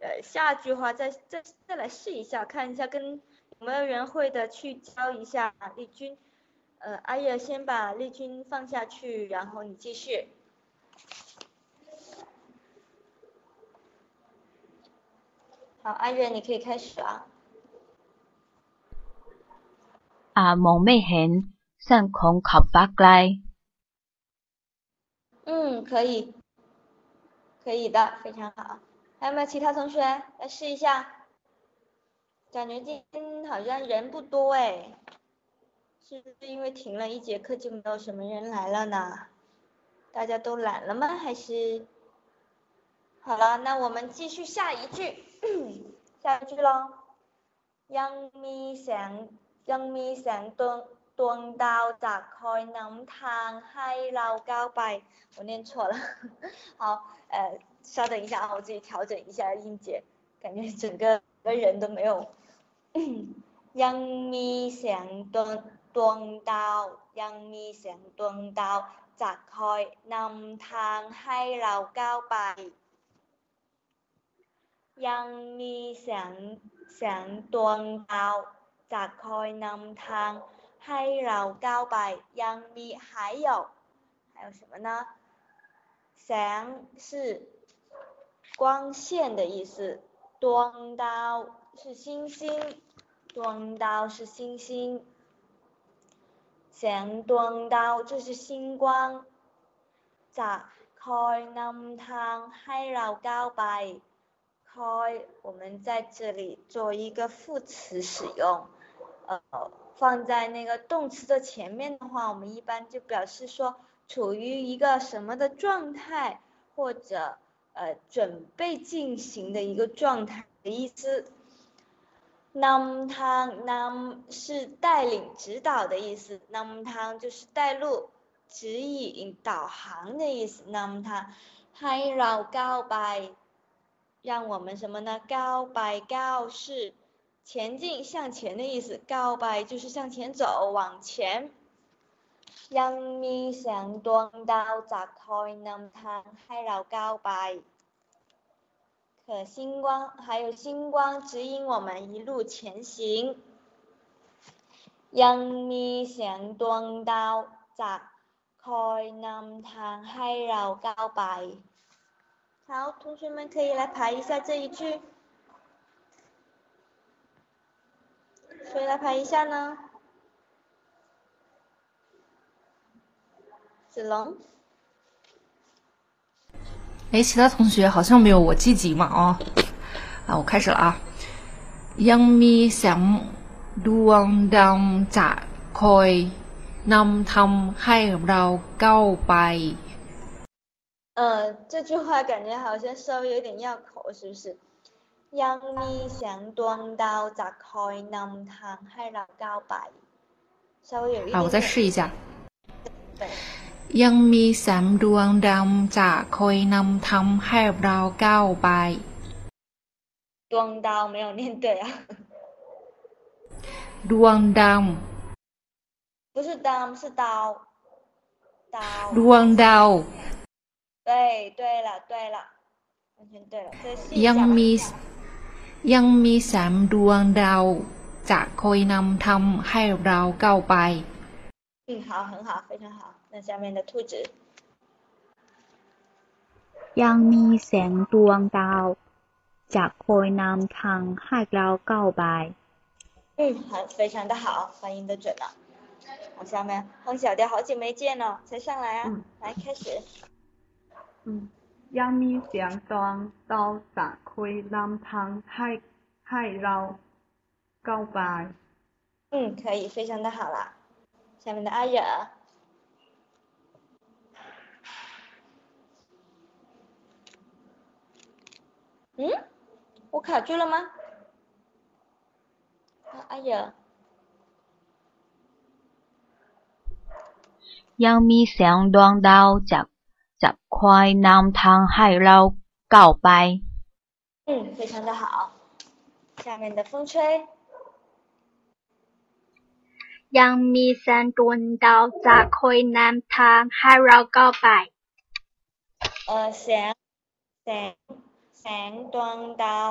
呃下句话再再再来试一下，看一下跟有没有人会的去教一下丽君，呃阿月先把丽君放下去，然后你继续。好，阿月你可以开始啊。啊，蒙昧ห็上空考巴来。嗯，可以，可以的，非常好。还有没有其他同学来试一下？感觉今天好像人不多哎，是不是因为停了一节课就没有什么人来了呢？大家都懒了吗？还是？好了，那我们继续下一句，下一句喽。ยังมีแสงยังมีแสงตัว ดวงดาวจากคอยนำทางให้เราก้าวไป我念错了好呃 稍等一下啊，我自己调整一下音节，感觉整个个人都没有。ยังมีแสงดวงดวงดาวยังมีแสงดวงดาวจะคอยนำทางให้เราก้าวไป ยังมีแสงแสงดวงดาวจะคอยนำทาง ให้เราก้าวไปยังมี还有还有什么呢？แสง是光线的意思，ด刀是星星，ด刀是星星，แสงด刀这是星光，จะคอยนำทางให้เราก้าวไป，call 我们在这里做一个副词使用，呃， 放在那个动词的前面的话，我们一般就表示说处于一个什么的状态，或者呃准备进行的一个状态的意思。nam tang nam 是带领指导的意思，nam tang 就是带路、指引、导航的意思，nam tang ให้เราก้าวไป让我们什么呢？ก้าวไปก้าว是 前进、向前的意思，ก้าวไป就是向前走、往前。ยังมีแสงดวงดาวจะคอยนำทางให้เราก้าวไป可星光还有星光指引我们一路前行。ยังมีแสงดวงดาวจะคอยนำทางให้เราก้าวไป 好，同学们可以来排一下这一句。 谁来排一下呢？子龙。哎，其他同学好像没有我积极嘛哦。啊，我开始了啊。ยังมีแสงดวงดาวจะคอยนำทำให้เราก้าวไป。呃，这句话感觉好像稍微有点绕口，是不是？ ยังมีแสงดวงดาวจะคอยนำทางให้เราก้าวไป。稍微有一点。啊，我再试一下。对。ยังมีแสงดวงดาวจะคอยนำทำให้เราก้าวไป。ดวงดาว没有念对啊。ดวงดาว。不是刀，是刀。刀。ดวงดาว。对，对了，对了，完全对了。这细ยังมี ยังมีแสงดวงดาวจะคอยนำทำให้เราก้าวไป。嗯，好，很好，非常好。那下面的兔子。ยังมีแสงดวงดาวจะคอยนำทางให้เราก้าวไป。嗯，好，非常的好，发音的准了。好，下面哼小调，好久没见了，才上来啊，嗯、来开始。嗯， 阳明祥庄刀打开南方海海捞告白。嗯，可以，非常的好啦。下面的阿惹。嗯，我卡住了吗？啊、阿惹。阳明祥庄刀打ดวงดาวจะจะคอยนำทางให้เราก้าวไป。嗯，非常的好。下面的风吹。ยังมีแสงดวงดาวจะคอยนำทางให้เราก้าวไป。呃，แสงแสงแสงดวงดาว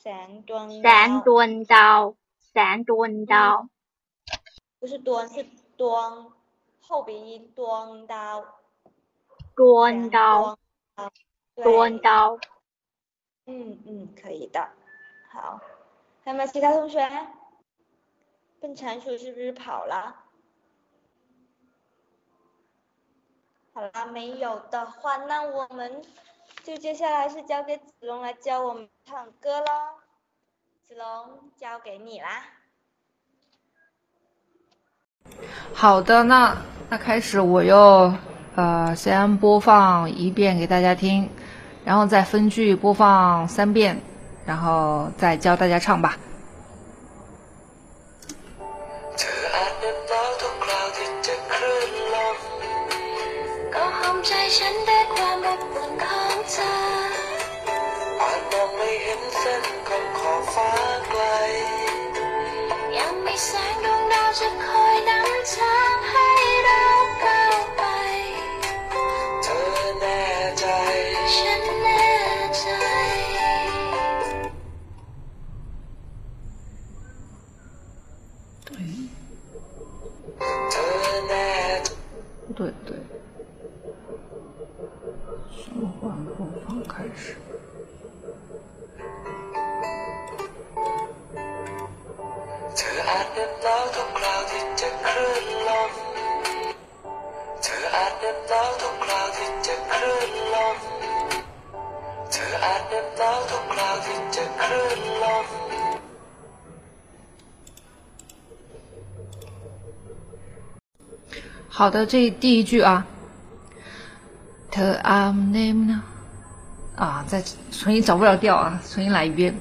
แสงดวงแสงดวงดาวแสงดวงดาว不是端是端后鼻音端刀ดวงดาว 关刀，关刀。嗯嗯，可以的。好，还有没有其他同学？笨蟾鼠是不是跑了？好啦，没有的话，那我们就接下来是交给子龙来教我们唱歌喽。子龙，交给你啦。好的，那那开始我又呃先播放一遍给大家听然后再分句播放三遍然后再教大家唱吧好的，这第一句啊，the am name 呢？啊，再重新找不了调啊，重新来一遍。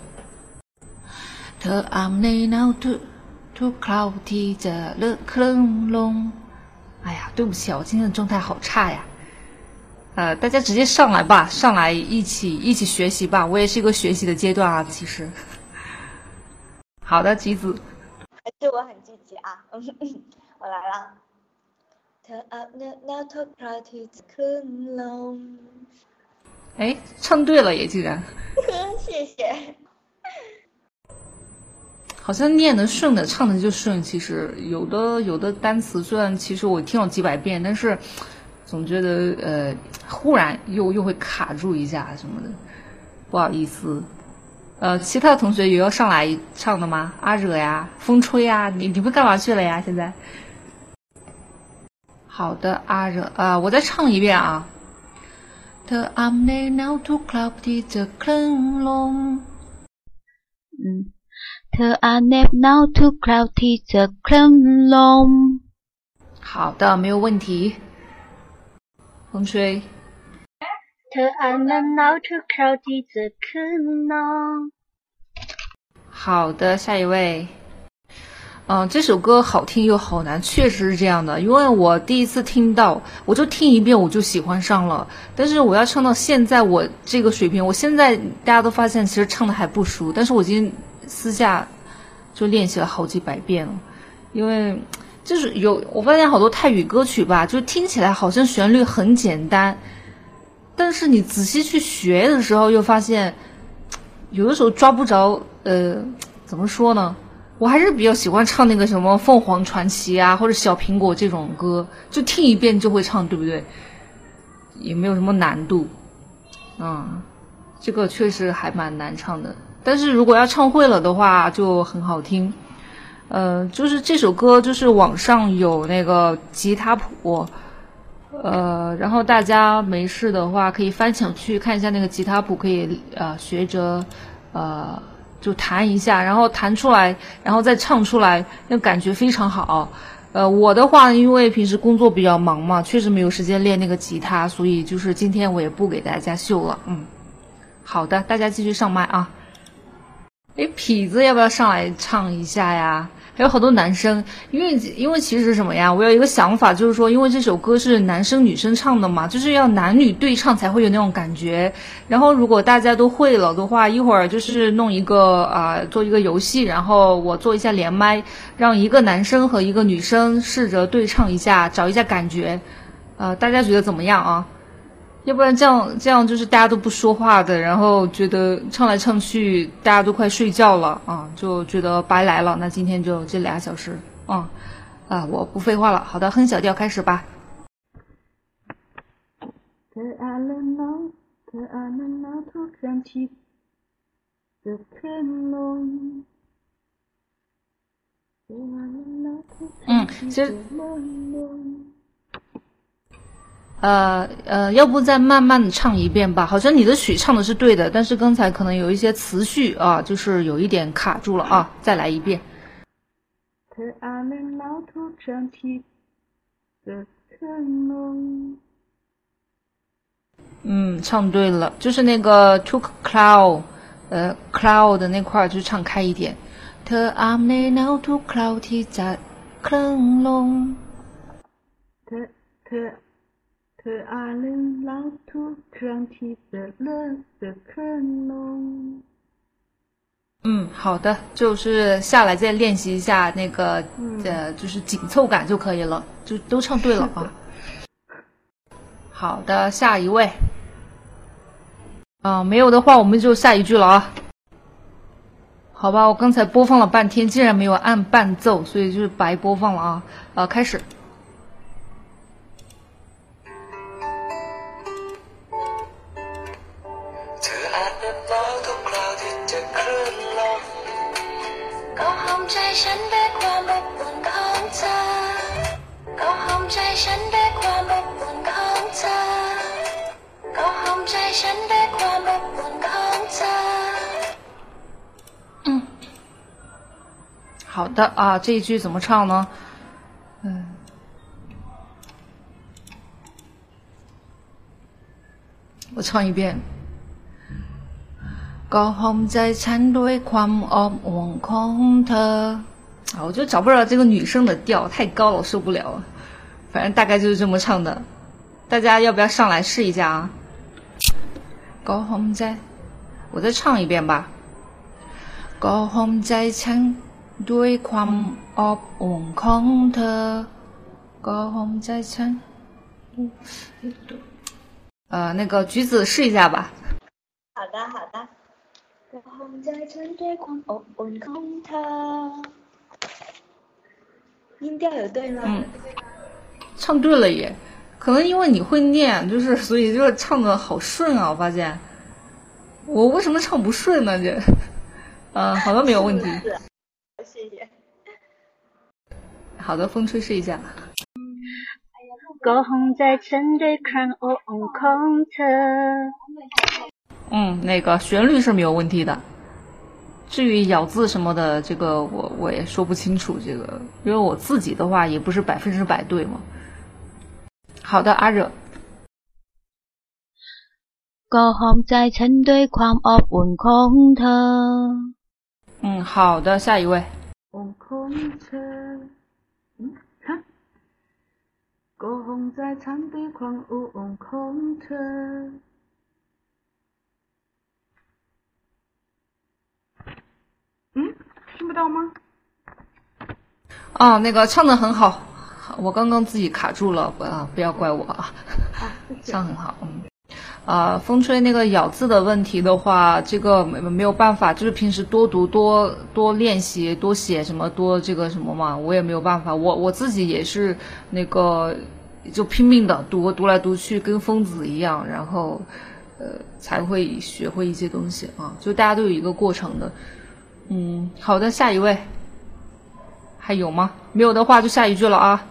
The am name now to to cloudy 着了克隆隆。哎呀，对不起啊，我今天的状态好差呀。呃，大家直接上来吧，上来一起一起学习吧。我也是一个学习的阶段啊，其实。好的，橘子。还是我很积极啊，我来了。เธออาบน้ำแล้วทุกคราวที่จะขึ้นลง 哎，唱对了也竟然，谢谢。好像念的顺的，唱的就顺。其实有的有的单词，虽然其实我听了几百遍，但是总觉得呃，忽然又又会卡住一下什么的，不好意思。呃，其他的同学有要上来唱的吗？阿惹呀，风吹呀，你你们干嘛去了呀？现在？ 好的，阿惹啊，我再唱一遍啊。嗯。好的，没有问题。风吹。好的，下一位。嗯，这首歌好听又好难，确实是这样的。因为我第一次听到，我就听一遍我就喜欢上了。但是我要唱到现在我这个水平，我现在大家都发现其实唱的还不熟，但是我已经私下就练习了好几百遍了。因为就是有我发现好多泰语歌曲吧，就听起来好像旋律很简单，但是你仔细去学的时候，又发现有的时候抓不着。呃，怎么说呢？我还是比较喜欢唱那个什么凤凰传奇啊，或者小苹果这种歌，就听一遍就会唱，对不对？也没有什么难度。嗯，这个确实还蛮难唱的，但是如果要唱会了的话，就很好听。呃，就是这首歌，就是网上有那个吉他谱，呃，然后大家没事的话可以翻墙去看一下那个吉他谱，可以呃学着呃就弹一下，然后弹出来，然后再唱出来，那感觉非常好。呃，我的话，因为平时工作比较忙嘛，确实没有时间练那个吉他，所以就是今天我也不给大家秀了。嗯，好的，大家继续上麦啊。哎，痞子要不要上来唱一下呀？还有好多男生，因为因为其实什么呀？我有一个想法，就是说，因为这首歌是男生女生唱的嘛，就是要男女对唱才会有那种感觉。然后如果大家都会了的话，一会儿就是弄一个啊、做一个游戏，然后我做一下连麦，让一个男生和一个女生试着对唱一下，找一下感觉。呃，大家觉得怎么样啊？要不然这样这样就是大家都不说话的然后觉得唱来唱去大家都快睡觉了啊就觉得白来了那今天就这俩小时啊啊我不废话了好的哼小调开始吧。嗯其实呃呃，要不再慢慢的唱一遍吧？好像你的曲唱的是对的，但是刚才可能有一些词序啊，就是有一点卡住了啊，再来一遍。 เธออาจเล่นน้องทุกครั้งที่จะขึ้นลง 嗯，唱对了，就是那个 took cloud，呃，cloud 的那块儿就唱开一点。เธออาบในหนาวทุกคราวที่จะเคลื่อนลง เธอเธอ 嗯好的就是下来再练习一下那个呃就是紧凑感就可以了就都唱对了啊好的下一位。啊没有的话我们就下一句了啊。好吧我刚才播放了半天竟然没有按伴奏所以就是白播放了啊。啊开始。ฉันด้วยความอบอุ่นของเธอ 好的啊，这一句怎么唱呢？嗯，我唱一遍。ก็หอมใจฉันด้วยความอบอุ่นของเธอ啊，我就找不着这个女生的调，太高了，我受不了。反正大概就是这么唱的，大家要不要上来试一下啊？ ก็หอมใจ，我再唱一遍吧。ก็หอมใจฉันด้วยความอบอุ่นของเธอก็หอมใจฉัน呃，那个橘子试一下吧。好的，好的。ก็หอมใจฉันด้วยความอบอุ่นของเธอ音调有对吗？嗯，唱对了耶， 可能因为你会念，就是所以就唱的好顺啊！我发现，我为什么唱不顺呢？这，嗯，好的，没有问题。好的，风吹试一下。嗯，那个旋律是没有问题的。至于咬字什么的，这个我我也说不清楚，这个因为我自己的话也不是百分之百对嘛。好的，阿热。ก็หอมใจฉันด้วยความอบอุ่นของเธอ。嗯，好的，下一位。อุ่นของเธอ嗯ฮะก็หอมใจฉันด้วยความอบอุ่นของเธอ嗯，听不到吗？哦，那个唱的很好， 我刚刚自己卡住了，不啊，不要怪我啊。这样很好，嗯。啊，风吹那个咬字的问题的话，这个没没有办法，就是平时多读、多多练习、多写什么、多这个什么嘛，我也没有办法。我我自己也是那个就拼命的读，读来读去跟疯子一样，然后呃才会学会一些东西啊。就大家都有一个过程的。嗯，好的，下一位。还有吗？没有的话就下一句了啊。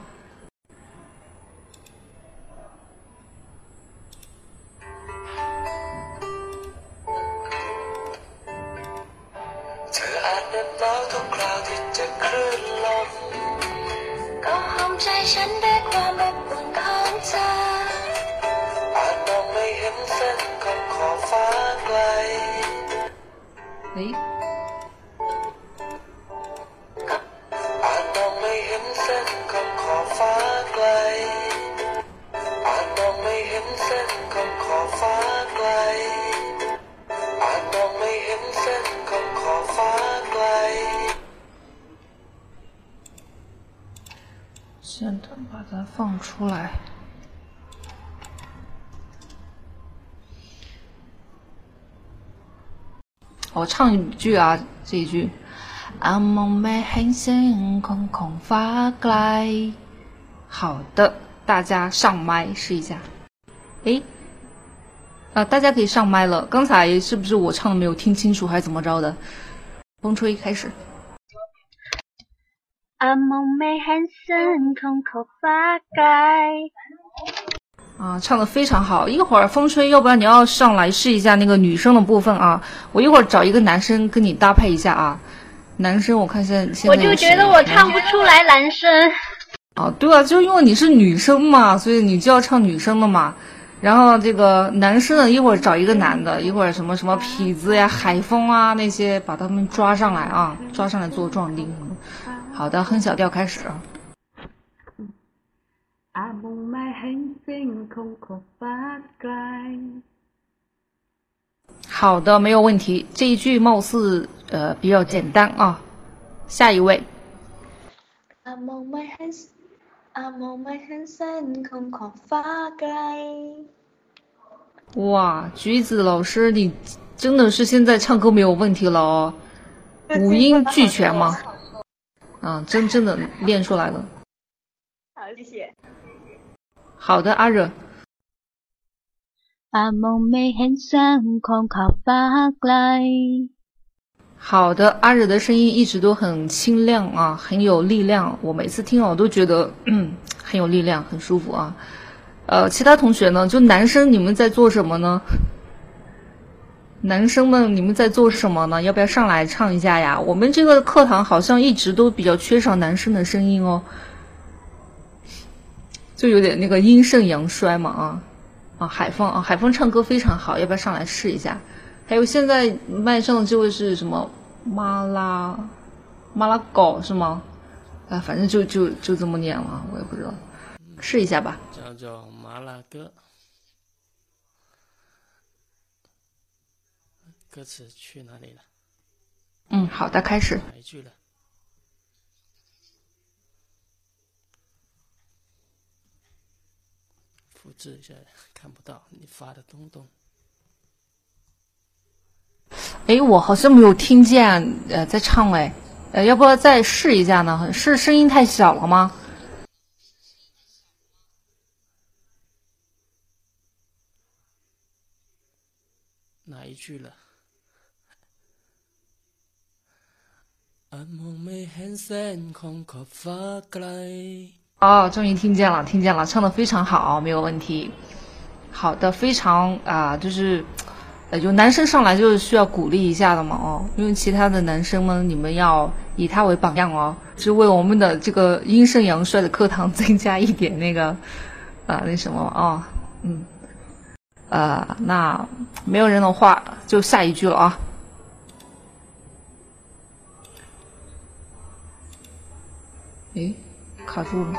喂现在把它放出来。我唱一句啊，这一句。暗梦没很深，空空发来。好的，大家上麦试一下。诶，啊，大家可以上麦了。刚才是不是我唱的没有听清楚，还是怎么着的？风吹开始。暗梦没很深，空口发盖。啊，唱的非常好。一会儿风吹，要不然你要上来试一下那个女生的部分啊。我一会儿找一个男生跟你搭配一下啊。男生，我看现现在我就觉得我唱不出来男生。哦，对啊，就因为你是女生嘛，所以你就要唱女生的嘛。然后这个男生呢，一会儿找一个男的，一会儿什么什么痞子呀、海风啊那些，把他们抓上来啊，抓上来做壮丁。好的，哼小调开始。อาจมองไม่เห็นสิ่งของขอบฟ้าไกล 好的，没有问题。这一句貌似呃比较简单啊。下一位。 I'm on my hands, I'm on my hands and 空旷发ไกล。哇，橘子老师，你真的是现在唱歌没有问题了哦，五音俱全吗？啊，真真的练出来了。好，谢谢。 好的，阿惹。好的，阿惹的声音一直都很清亮啊，很有力量。我每次听哦，都觉得 很有力量，很舒服啊。呃，其他同学呢？就男生，你们在做什么呢？男生们，你们在做什么呢？要不要上来唱一下呀？我们这个课堂好像一直都比较缺少男生的声音哦。就有点那个阴盛阳衰嘛啊啊！海峰啊，海峰唱歌非常好，要不要上来试一下？还有现在麦上的这位是什么马拉马拉狗是吗？啊，反正就就就这么念了，我也不知道，试一下吧。叫做馬拉哥，歌词去哪里了？嗯，好的，开始。哪一句了？复制一下，看不到你发的东东。哎，我好像没有听见呃在唱哎，呃，要不要再试一下呢？是声音太小了吗？哪一句了？阿梦未轻声，空靠发ไกล。 哦，终于听见了，听见了，唱得非常好，没有问题。好的，非常啊、就是。有男生上来就是需要鼓励一下的嘛哦，因为其他的男生们，你们要以他为榜样哦，就为我们的这个阴盛阳衰的课堂增加一点那个，啊、那什么哦，嗯，呃，那没有人的话就下一句了啊。诶 ขอซูม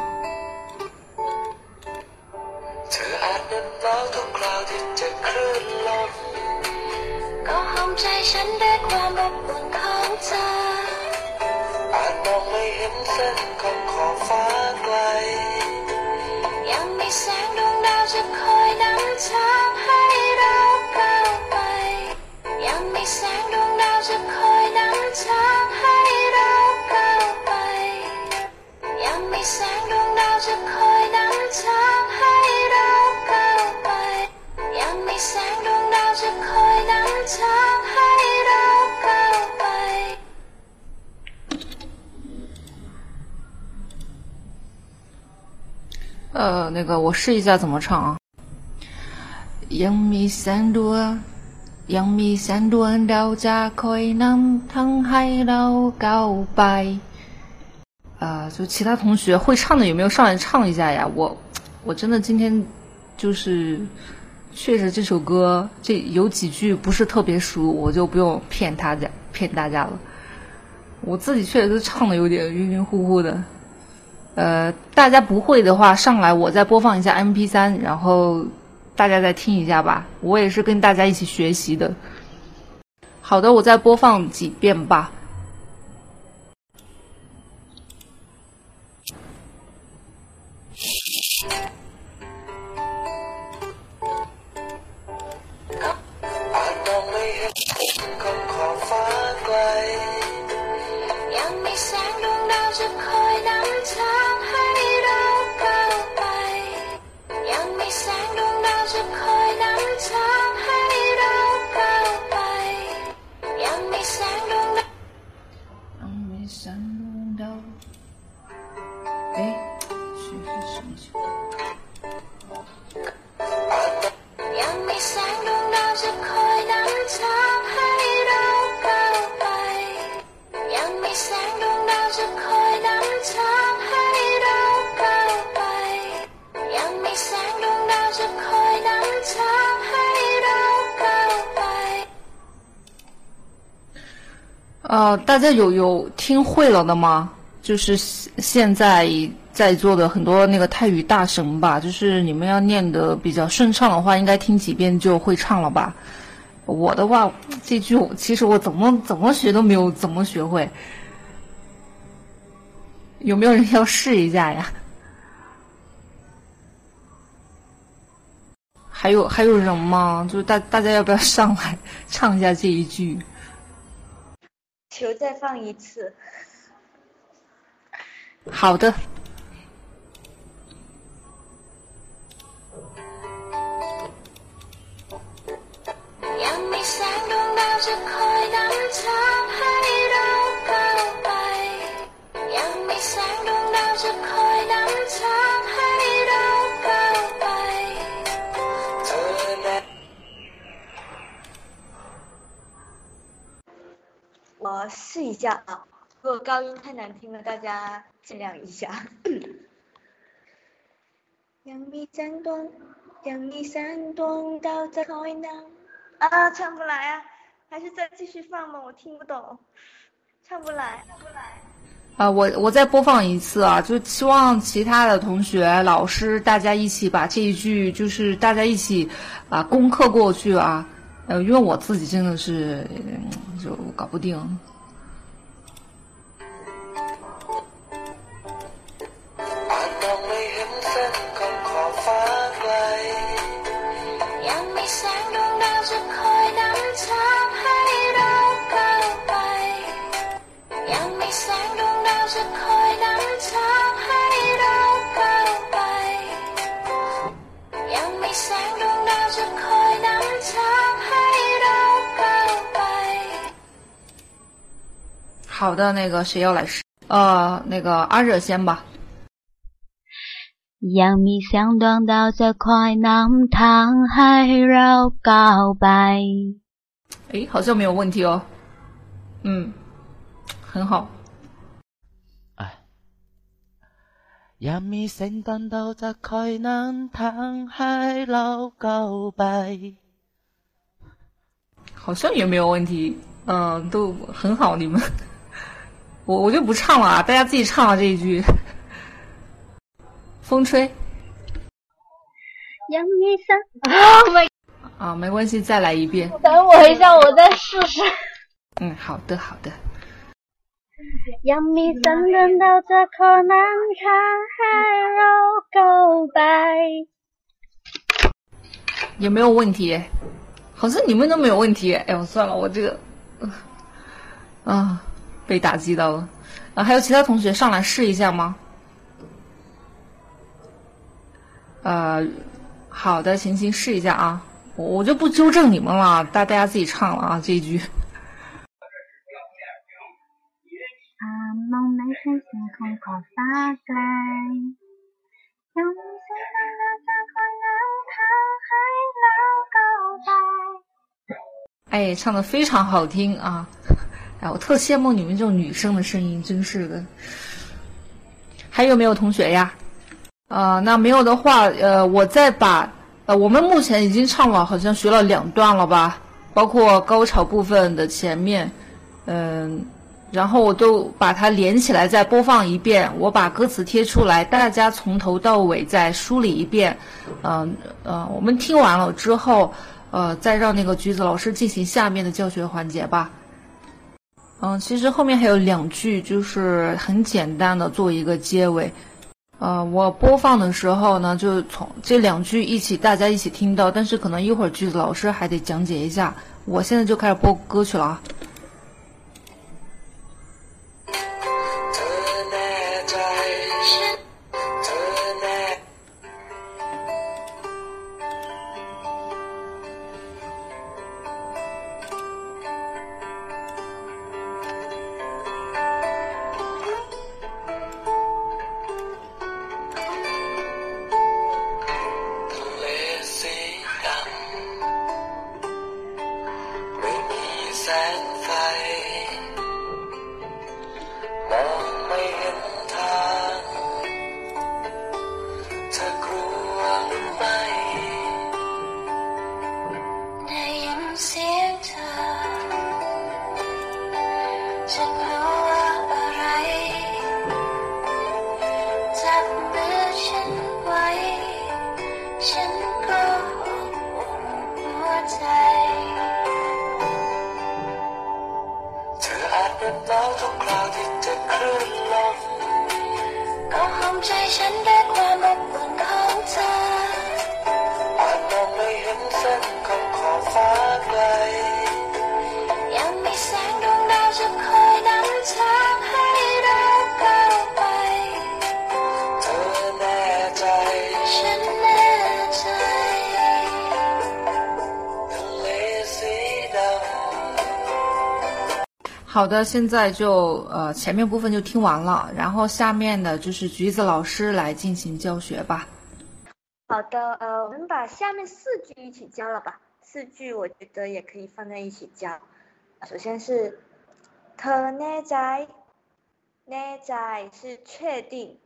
แสงดวงดาวจะคอยนำทางให้ ยังมีแสงดวงดาวจะคอยนำทางให้เราก้าวไป ยังมีแสงดวงดาวจะคอยนำทางให้เราก้าวไป 呃，那个我试一下怎么唱啊。ยังมีแสงดวงยังมีแสงดวงดาวจะคอยนำทางให้เราก้าวไป。 就其他同学会唱的有没有上来唱一下呀？我我真的今天就是确实这首歌这有几句不是特别熟，我就不用骗大家骗大家了。我自己确实唱的有点晕晕乎乎的。呃，大家不会的话，上来我再播放一下 MP3，然后大家再听一下吧。我也是跟大家一起学习的。好的，我再播放几遍吧。sáng đông đau rực khói nắng sáng hay 呃，大家有有听会了的吗？就是现在在座的很多那个泰语大神吧，就是你们要念的比较顺畅的话，应该听几遍就会唱了吧。我的话，这句我其实我怎么怎么学都没有怎么学会。有没有人要试一下呀？还有还有人吗？就是大大家要不要上来唱一下这一句？求再放一次。好的。จะคอยนำทางให้เราก้าวไป ยังมีแสงดวงดาวจะคอยนำทางให้เราก้าวไป เธอแน่ 我试一下啊，如果高音太难听了，大家见谅一下。ยังมีแสงดวงยังมีแสงดวงดาว在คอยนำ啊，唱不来啊， 还是再继续放吗，我听不懂，唱不来。唱不来啊、我我再播放一次啊，就希望其他的同学、老师大家一起把这一句，就是大家一起啊攻克过去啊。呃，因为我自己真的是就搞不定。好的，那个谁要来试？呃，那个阿热先吧。 ยังมีแสงดวงดาวจะคอยนำทางให้เราก้าวไป 诶，好像没有问题哦。嗯，很好。 杨幂圣诞到在开南，唐海老告白。好像也没有问题，嗯，都很好，你们。我我就不唱了啊，大家自己唱这一句。风吹。杨幂三啊，没，啊，没关系，再来一遍。等我一下，我再试试。嗯，好的好的。ยังมีแสงดวงดาวจะคอยนำทางให้เราก้าวไป 也没有问题，好像你们都没有问题。哎呦，算了，我这个，呃啊，被打击到了。啊，还有其他同学上来试一下吗？呃，好的，行行，试一下啊，我我就不纠正你们了，大大家自己唱了啊这一句。 哎，唱的非常好听啊！哎，我特羡慕你们这种女生的声音，真是的。还有没有同学呀？啊，那没有的话，呃，我再把呃，我们目前已经唱了，好像学了两段了吧，包括高潮部分的前面，嗯。然后我都把它连起来再播放一遍，我把歌词贴出来，大家从头到尾再梳理一遍，嗯呃我们听完了之后，呃，再让那个橘子老师进行下面的教学环节吧。嗯，其实后面还有两句，就是很简单的做一个结尾。呃，我播放的时候呢，就从这两句一起，大家一起听到，但是可能一会儿橘子老师还得讲解一下。我现在就开始播歌曲了啊。 หยุดหนาวทุกคราวที่จอคลื่นลมก็หอมใจฉันด้วยความอบอุ่นของเธออาจมองไม่เห็นเส้นของขอบฟ้าไกล ยังมีแสงดวงดาวจะคอ 好的现在就呃前面部分就听完了然后下面的就是橘子老师来进行教学吧。好的呃我们把下面四句一起教了吧。四句我觉得也可以放在一起教。首先是特 ni 在 ni 在是确定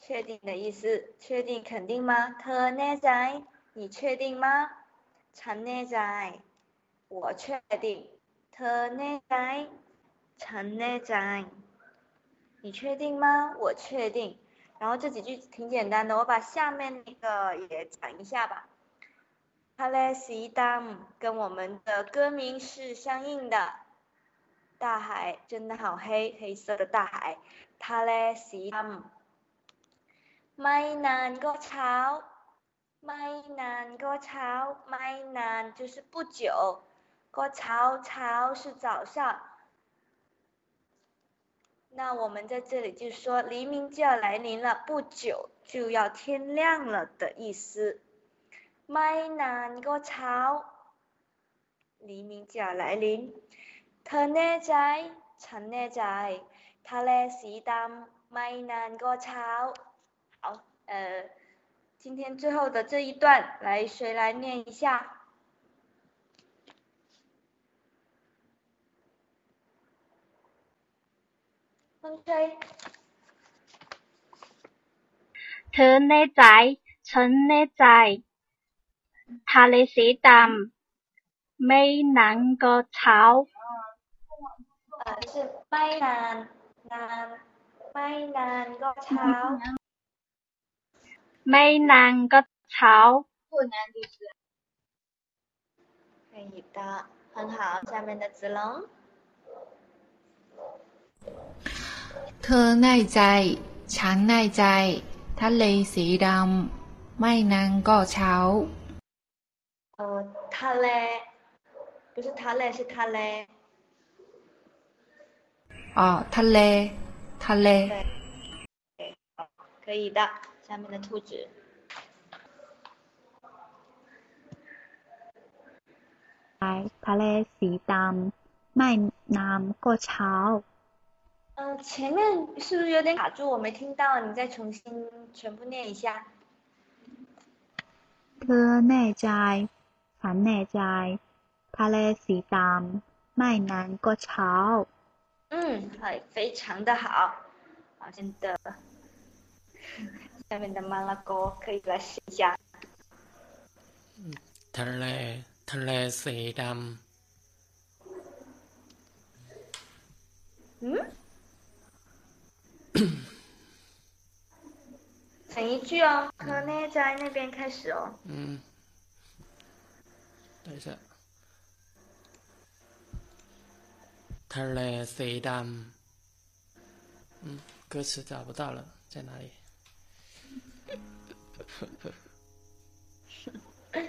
确定的意思确定肯定吗？特 ni 在你确定吗？陈列在我确定。เธอแน่ใจฉันแน่ใจ你确定吗？我确定。然后这几句挺简单的，我把下面那个也讲一下吧。ทะเลสีดำ跟我们的歌名是相应的，大海真的好黑，黑色的大海。ทะเลสีดำไม่นานก็เช้าไม่นานก็เช้าไม่นาน就是不久， 我朝朝是早上，那我们在这里就说黎明就要来临了，不久就要天亮了的意思。My nan，你给我朝，黎明就要来临。他呢在 neai chai，chan 潮 la si dam，My nan。好，呃，今天最后的这一段，来谁来念一下？ เธอแน่ใจ ฉันแน่ใจ ทะเลสีดำไม่นานก็เช้า 呃，是ไม่นานนานไม่นานก็เช้า ไม่นานก็เช้า 可以的，很好。下面的子龙， เธอแน่ใจ ฉันแน่ใจ ทะเลสีดำไม่นานก็เช้า 呃，ทะเล不是ทะเล是ทะเล， อ๋อทะเล ทะเล 对，好，可以的。下面的兔子， ทะเลสีดำไม่นานก็เช้า 嗯、前面是不是有点卡住？我没听到，你再重新全部念一下。 เธอแน่ใจ ฉันแน่ใจ ทะเลสีดำไม่นานก็เช้า 嗯，好，非常的好，好，真的。下面的麻辣锅可以来试一下。 ทะเลทะเลสีด 嗯， 成一句哦，可内在那边开始哦。 ำอืม等一下ทะเลสีดำ嗯，歌词找不到了，在哪里？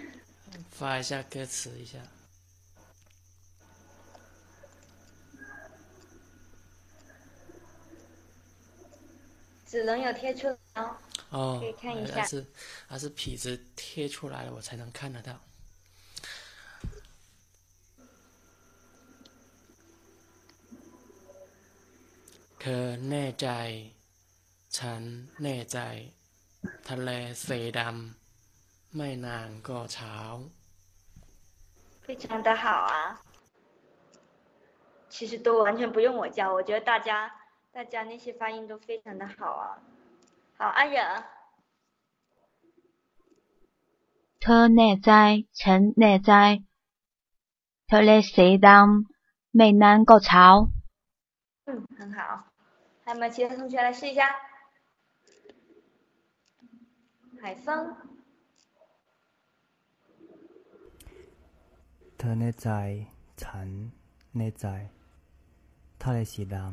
发一下歌词一下。 子龙有贴出来哦。哦可以，看一下还是还是痞子贴出来了，我才能看得到。เธอแน่ใจ ฉันแน่ใจ ทะเลสีดำไม่นานก็เช้า 非常的好啊。其实都完全不用我教，我觉得大家 大家那些发音都非常的好啊。好，阿忍， เธอแน่ใจ ฉันแน่ใจ ทะเลสีดำไม่นานก็เช้า 嗯，很好。还有没有其他同学来试一下？海峰， เธอแน่ใจ ฉันแน่ใจ ทะเลสีดำ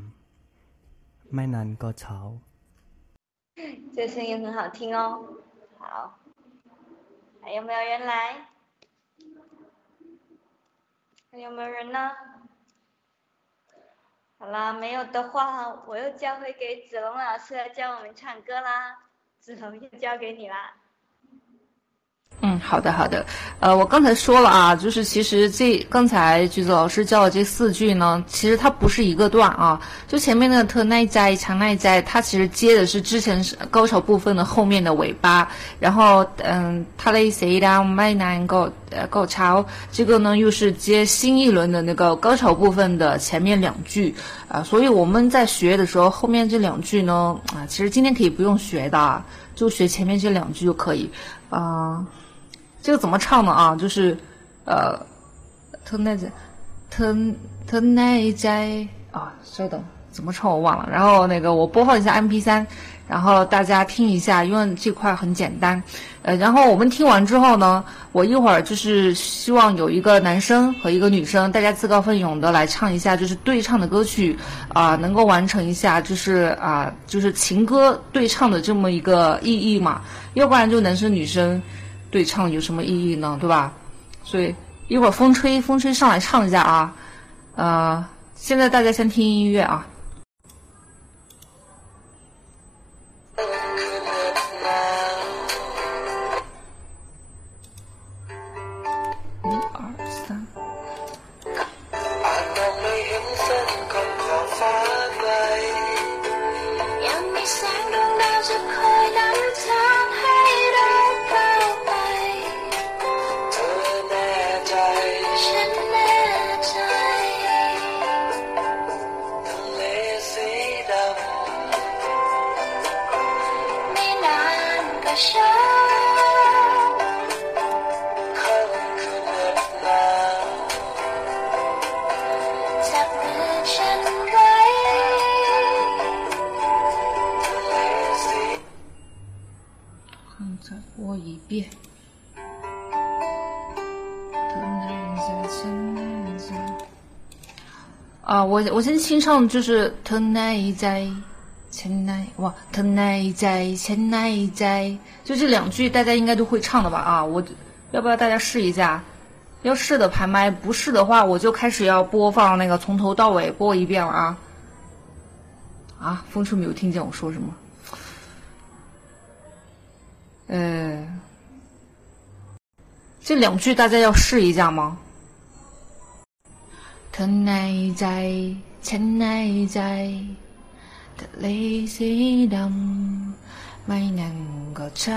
ไม่นานก็เช้า 这个声音很好听哦。好，还有没有人来？还有没有人呢？好啦，没有的话，我又交回给子龙老师来教我们唱歌啦。子龙又交给你啦。 嗯，好的好的，呃，我刚才说了啊，就是其实这刚才橘子老师教的这四句呢，其实它不是一个段啊，就前面那个特耐在强耐在，它其实接的是之前高潮部分的后面的尾巴，然后嗯，他嘞谁的麦南高呃高潮，这个呢又是接新一轮的那个高潮部分的前面两句啊，所以我们在学的时候，后面这两句呢啊，其实今天可以不用学的，就学前面这两句就可以啊。这个怎么唱呢啊？就是，呃，特耐在，特特耐在啊，稍等，怎么唱我忘了。然后那个我播放一下 M P 三，然后大家听一下，因为这块很简单。呃，然后我们听完之后呢，我一会儿就是希望有一个男生和一个女生，大家自告奋勇的来唱一下，就是对唱的歌曲啊，能够完成一下，就是啊，就是情歌对唱的这么一个意义嘛。要不然就男生女生。对唱有什么意义呢？对吧？所以一会儿风吹风吹上来唱一下啊，呃，现在大家先听音乐啊。我我先清唱就是特耐在，前耐哇，tonight 在前 night 在，就这两句大家应该都会唱的吧？啊，我要不要大家试一下？要试的排麦，不试的话我就开始要播放那个从头到尾播一遍了啊！啊，风车没有听见我说什么？呃，这两句大家要试一下吗？特耐在，前耐在，的泪水当没能够找。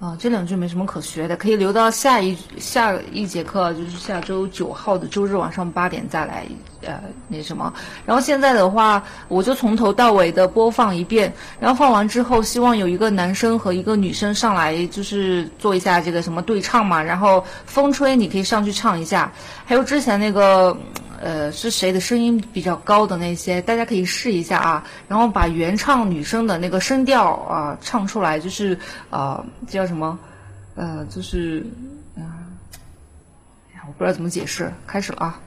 啊，这两句没什么可学的，可以留到下一下一节课，就是下周九号的周日晚上八点再来，呃，那什么。然后现在的话，我就从头到尾的播放一遍，然后放完之后，希望有一个男生和一个女生上来，就是做一下这个什么对唱嘛。然后风吹，你可以上去唱一下。还有之前那个。呃，是谁的声音比较高的那些，大家可以试一下啊，然后把原唱女生的那个声调啊唱出来，就是啊叫什么，呃，就是嗯，我不知道怎么解释，开始了啊。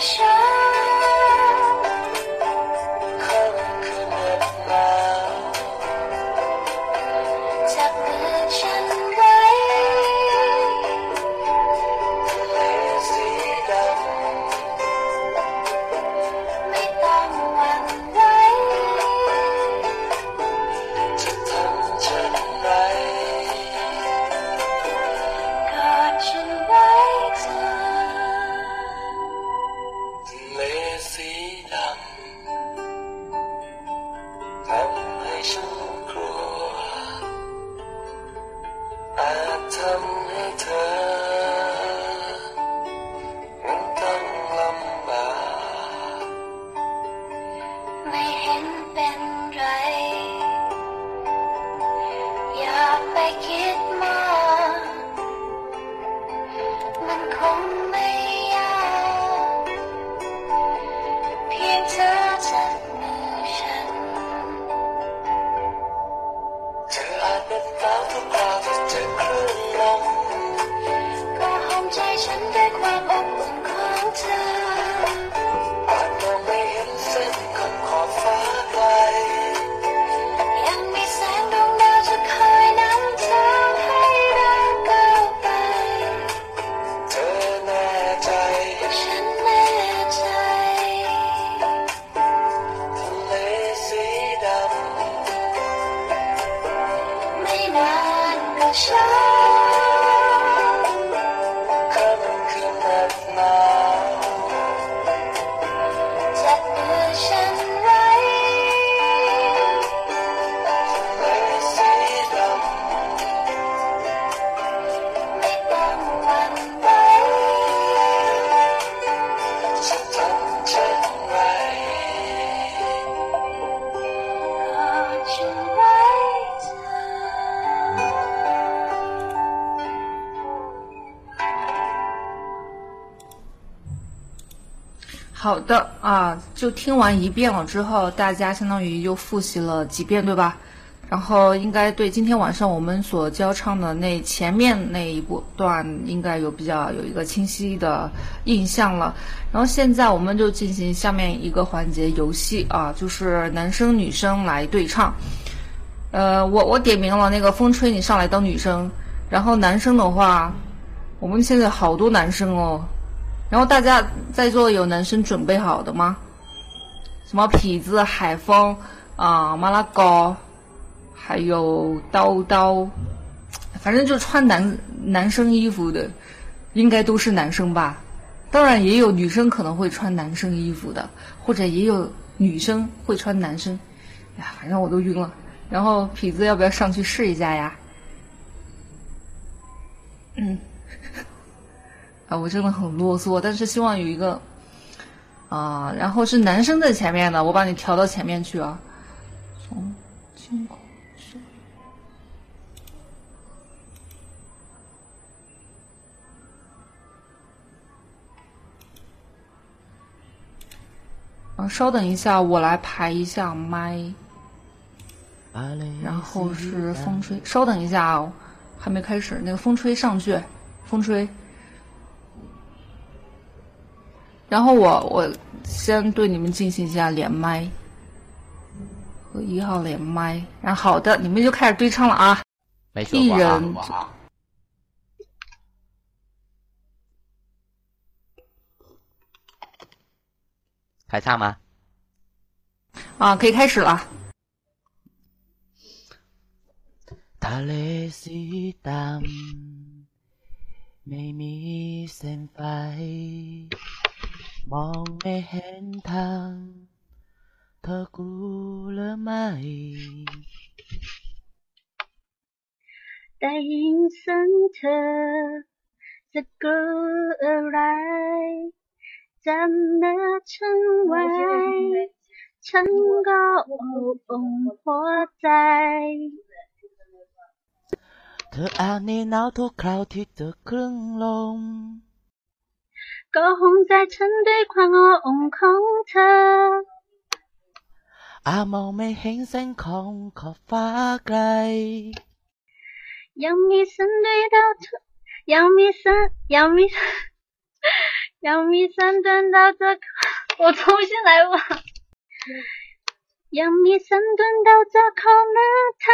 我。听完一遍了之后，大家相当于又复习了几遍，对吧？然后应该对今天晚上我们所教唱的那前面那一部段，应该有比较有一个清晰的印象了。然后现在我们就进行下面一个环节游戏啊，就是男生女生来对唱。呃，我我点名了那个风吹，你上来当女生。然后男生的话，我们现在好多男生哦。然后大家在座有男生准备好的吗？什么痞子、海风啊、麻辣糕，还有刀刀，反正就穿男男生衣服的，应该都是男生吧。当然也有女生可能会穿男生衣服的，或者也有女生会穿男生。哎呀，反正我都晕了。然后痞子要不要上去试一下呀？嗯。啊，我真的很啰嗦，但是希望有一个啊，然后是男生在前面的，我把你调到前面去啊。从天空上，啊，稍等一下，我来排一下麦，然后是风吹，稍等一下哦，还没开始，那个风吹上去，风吹。然后我我先对你们进行一下连麦，和一号连麦。然后好的，你们就开始对唱了啊！一人开唱吗？啊，可以开始了。 มองไม่เห็นทาง เธอกลัวหรือไม่ ได้ยินเสียงเธอ จะกลัวอะไรจำเนื้อฉันไว้ ฉันก็อบอุ่นหัวใจ เธออาจนี่หนาวทุกคราวที่เจอคลื่นลมก็หอมใจฉันด้วยความอบอุ่นของ ก็在村对ะ我红น差，阿毛ย轻声าม发ง杨幂ข对到เ杨幂อ杨幂ม杨幂三เ到这นเส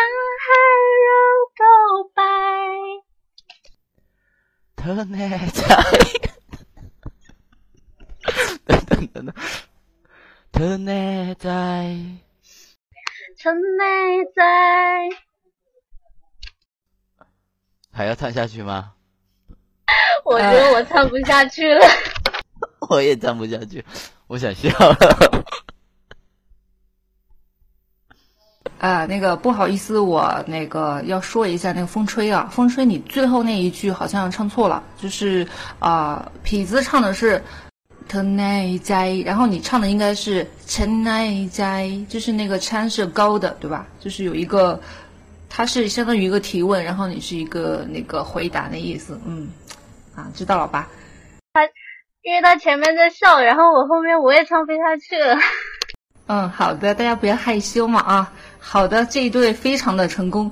้นของเข้าฟ้าไกลยัง 真的，内在，还要唱下去吗？我觉得我唱不下去了。我也唱不下去，我想笑了。啊，那个不好意思，我那个要说一下，那个风吹啊，风吹你最后那一句好像唱错了，就是啊，痞子唱的是。特奈在，然后你唱的应该是陈奈在，就是那个参是高的，对吧？就是有一个，它是相当于一个提问，然后你是一个那个回答的意思，嗯，啊，知道了吧？他因为他前面在笑，然后我后面我也唱不下去了。嗯，好的，大家不要害羞嘛啊。好的，这一对非常的成功。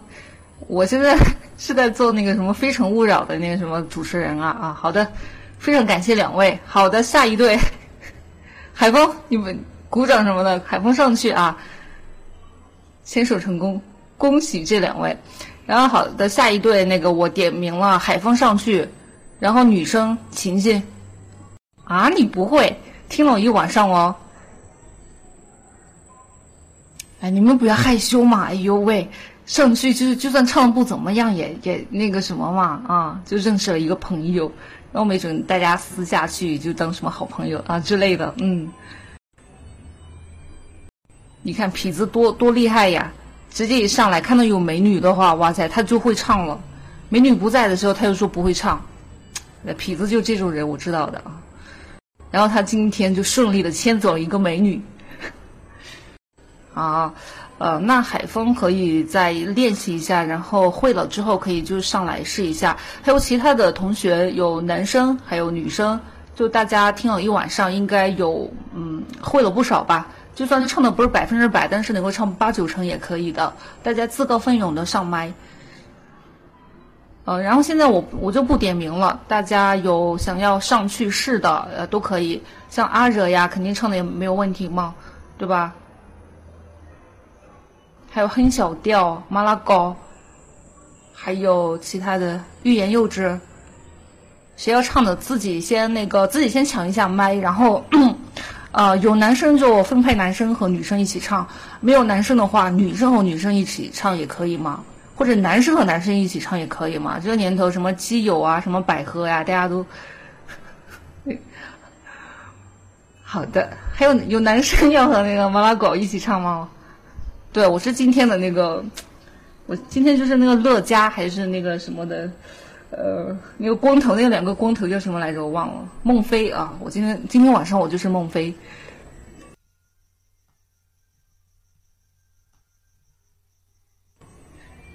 我现在 是在做那个什么《非诚勿扰》的那个什么主持人啊啊，好的。非常感谢两位，好的，下一对，海峰，你们鼓掌什么的，海峰上去啊，牵手成功，恭喜这两位。然后好的，下一对那个我点名了，海峰上去，然后女生晴晴，啊，你不会，听了我一晚上哦。哎，你们不要害羞嘛，哎呦喂，上去就是就算唱的不怎么样，也也那个什么嘛，啊，就认识了一个朋友。那没准大家私下去就当什么好朋友啊之类的，嗯。你看痞子多多厉害呀！直接一上来看到有美女的话，哇塞，他就会唱了。美女不在的时候，他又说不会唱。痞子就这种人，我知道的啊。然后他今天就顺利的牵走了一个美女。啊。呃，那海峰可以再练习一下，然后会了之后可以就上来试一下。还有其他的同学，有男生还有女生，就大家听了一晚上，应该有嗯会了不少吧。就算是唱的不是百分之百，但是能够唱八九成也可以的。大家自告奋勇的上麦。呃，然后现在我我就不点名了，大家有想要上去试的，呃都可以。像阿惹呀，肯定唱的也没有问题嘛，对吧？还有哼小调、马拉糕，还有其他的欲言又止。谁要唱的，自己先那个，自己先抢一下麦，然后，呃，有男生就分配男生和女生一起唱，没有男生的话，女生和女生一起唱也可以嘛，或者男生和男生一起唱也可以嘛。这年头，什么基友啊，什么百合呀，大家都 好的。还有有男生要和那个麻辣狗一起唱吗？对，我是今天的那个，我今天就是那个乐嘉还是那个什么的，呃，那个光头，那两个光头叫什么来着？我忘了。孟非啊，我今天今天晚上我就是孟非。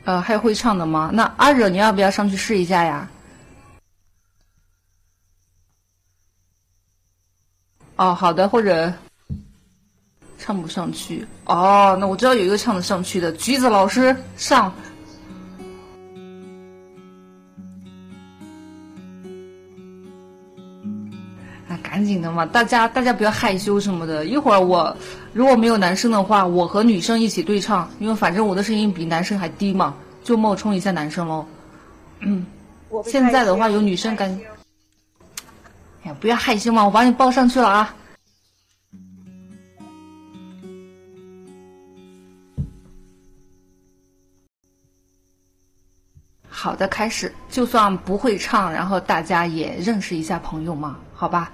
呃，还有会唱的吗？那阿惹，你要不要上去试一下呀？哦，好的，或者。唱不上去哦，那我知道有一个唱得上去的，橘子老师上。啊，赶紧的嘛，大家大家不要害羞什么的。一会儿我如果没有男生的话，我和女生一起对唱，因为反正我的声音比男生还低嘛，就冒充一下男生喽。嗯，现在的话有女生敢，哎呀，不要害羞嘛，我把你抱上去了啊。好的，开始。就算不会唱，然后大家也认识一下朋友嘛，好吧？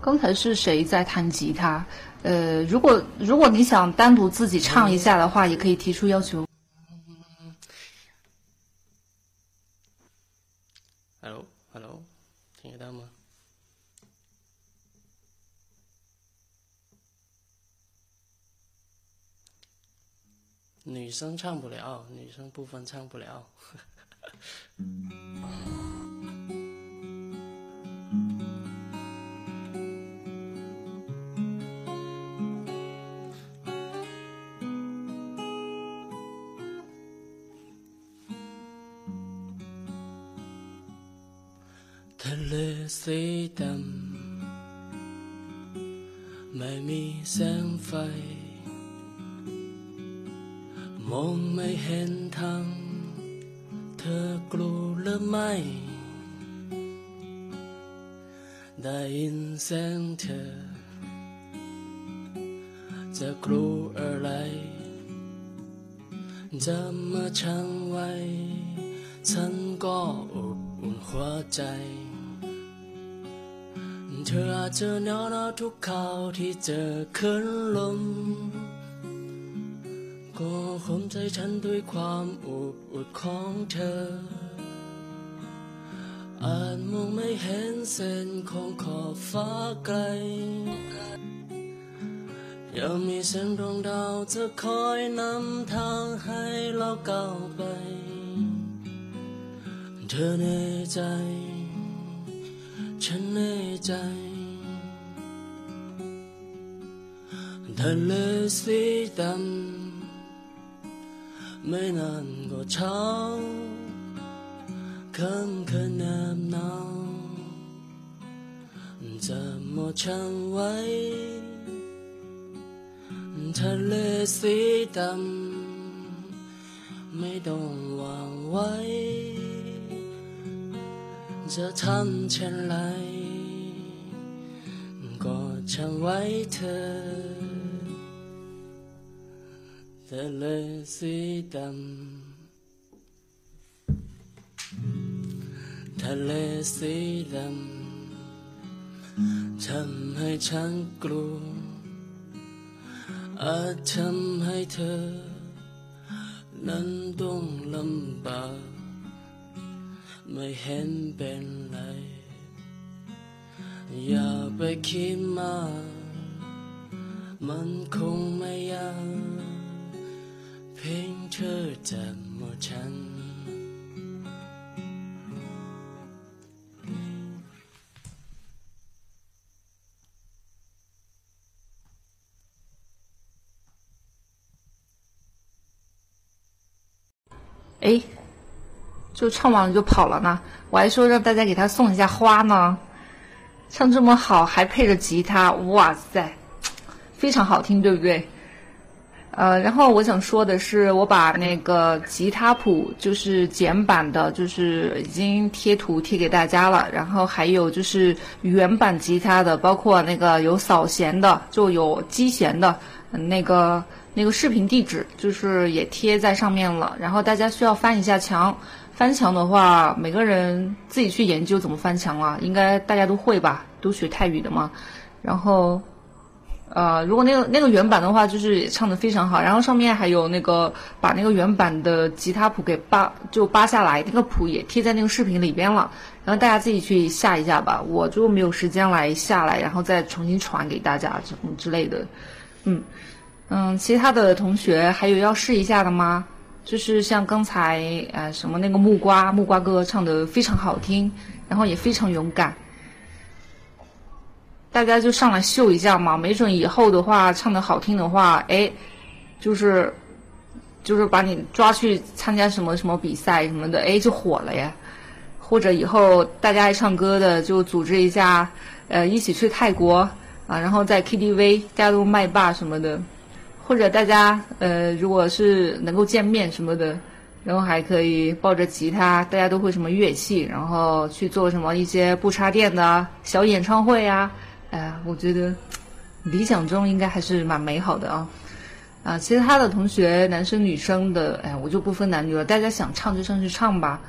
刚才是谁在弹吉他？呃，如果如果你想单独自己唱一下的话，也可以提出要求。女生唱不了，女生部分唱不了。ทะเลสีดำไม่มีแสงไฟ มองไม่เห็นทางเธอกลัวหรือไม่ ได้ยินเสียงเธอ จะกลัวอะไร จะมาชังไว้ ฉันก็อบอุ่นหัวใจ เธออาจจะหนาวหนาวทุกคราวที่เจอคลื่นลม ข่มใจฉันด้วยความอุบอุ่นของเธออาจมองไม่เห็นเส้นของขอบฟ้าไกล ยังมีแสงดวงดาวจะคอยนำทางให้เราก้าวไป เธอแน่ใจ ฉันแน่ใจทะเลสีดำ ไม่นานก็เช้าค่ำคืนแนบหนาวจะหมดช่างไว้ทะเลสีดำไม่ต้องวางไว้ จะทำเช่นไร ก็ช่างไว้เธอ ทะเลสีดำทะเลสีดำทำให้ฉันกลัวอาจทำให้เธอ นั้นต้องลำบากไม่เห็นเป็นไร อย่าไปคิดมาก มันคงไม่ยาก เพียงเธอจะหมดฉัน 哎，就唱完了就跑了呢。我还说让大家给他送一下花呢。唱这么好，还配着吉他，哇塞，非常好听，对不对？ 呃，然后我想说的是，我把那个吉他谱就是简版的，就是已经贴图贴给大家了。然后还有就是原版吉他的，包括那个有扫弦的，就有击弦的，那个那个视频地址就是也贴在上面了。然后大家需要翻一下墙，翻墙的话，每个人自己去研究怎么翻墙啊，应该大家都会吧，都学泰语的嘛。然后。呃，如果那个那个原版的话，就是唱的非常好，然后上面还有那个把那个原版的吉他谱给扒就扒下来，那个谱也贴在那个视频里边了，然后大家自己去下一下吧，我就没有时间来下来，然后再重新传给大家什么之类的，嗯嗯，其他的同学还有要试一下的吗？就是像刚才呃什么那个木瓜木瓜哥唱的非常好听，然后也非常勇敢。大家就上来秀一下嘛，没准以后的话唱的好听的话，哎，就是就是把你抓去参加什么什么比赛什么的，哎，就火了呀。或者以后大家爱唱歌的，就组织一下，呃，一起去泰国啊，然后在 KTV 大家都麦霸什么的。或者大家呃，如果是能够见面什么的，然后还可以抱着吉他，大家都会什么乐器，然后去做什么一些不插电的小演唱会呀。哎，我觉得理想中应该还是蛮美好的啊。啊，其他的同学，男生女生的，哎，我就不分男女了，大家想唱就上去唱吧。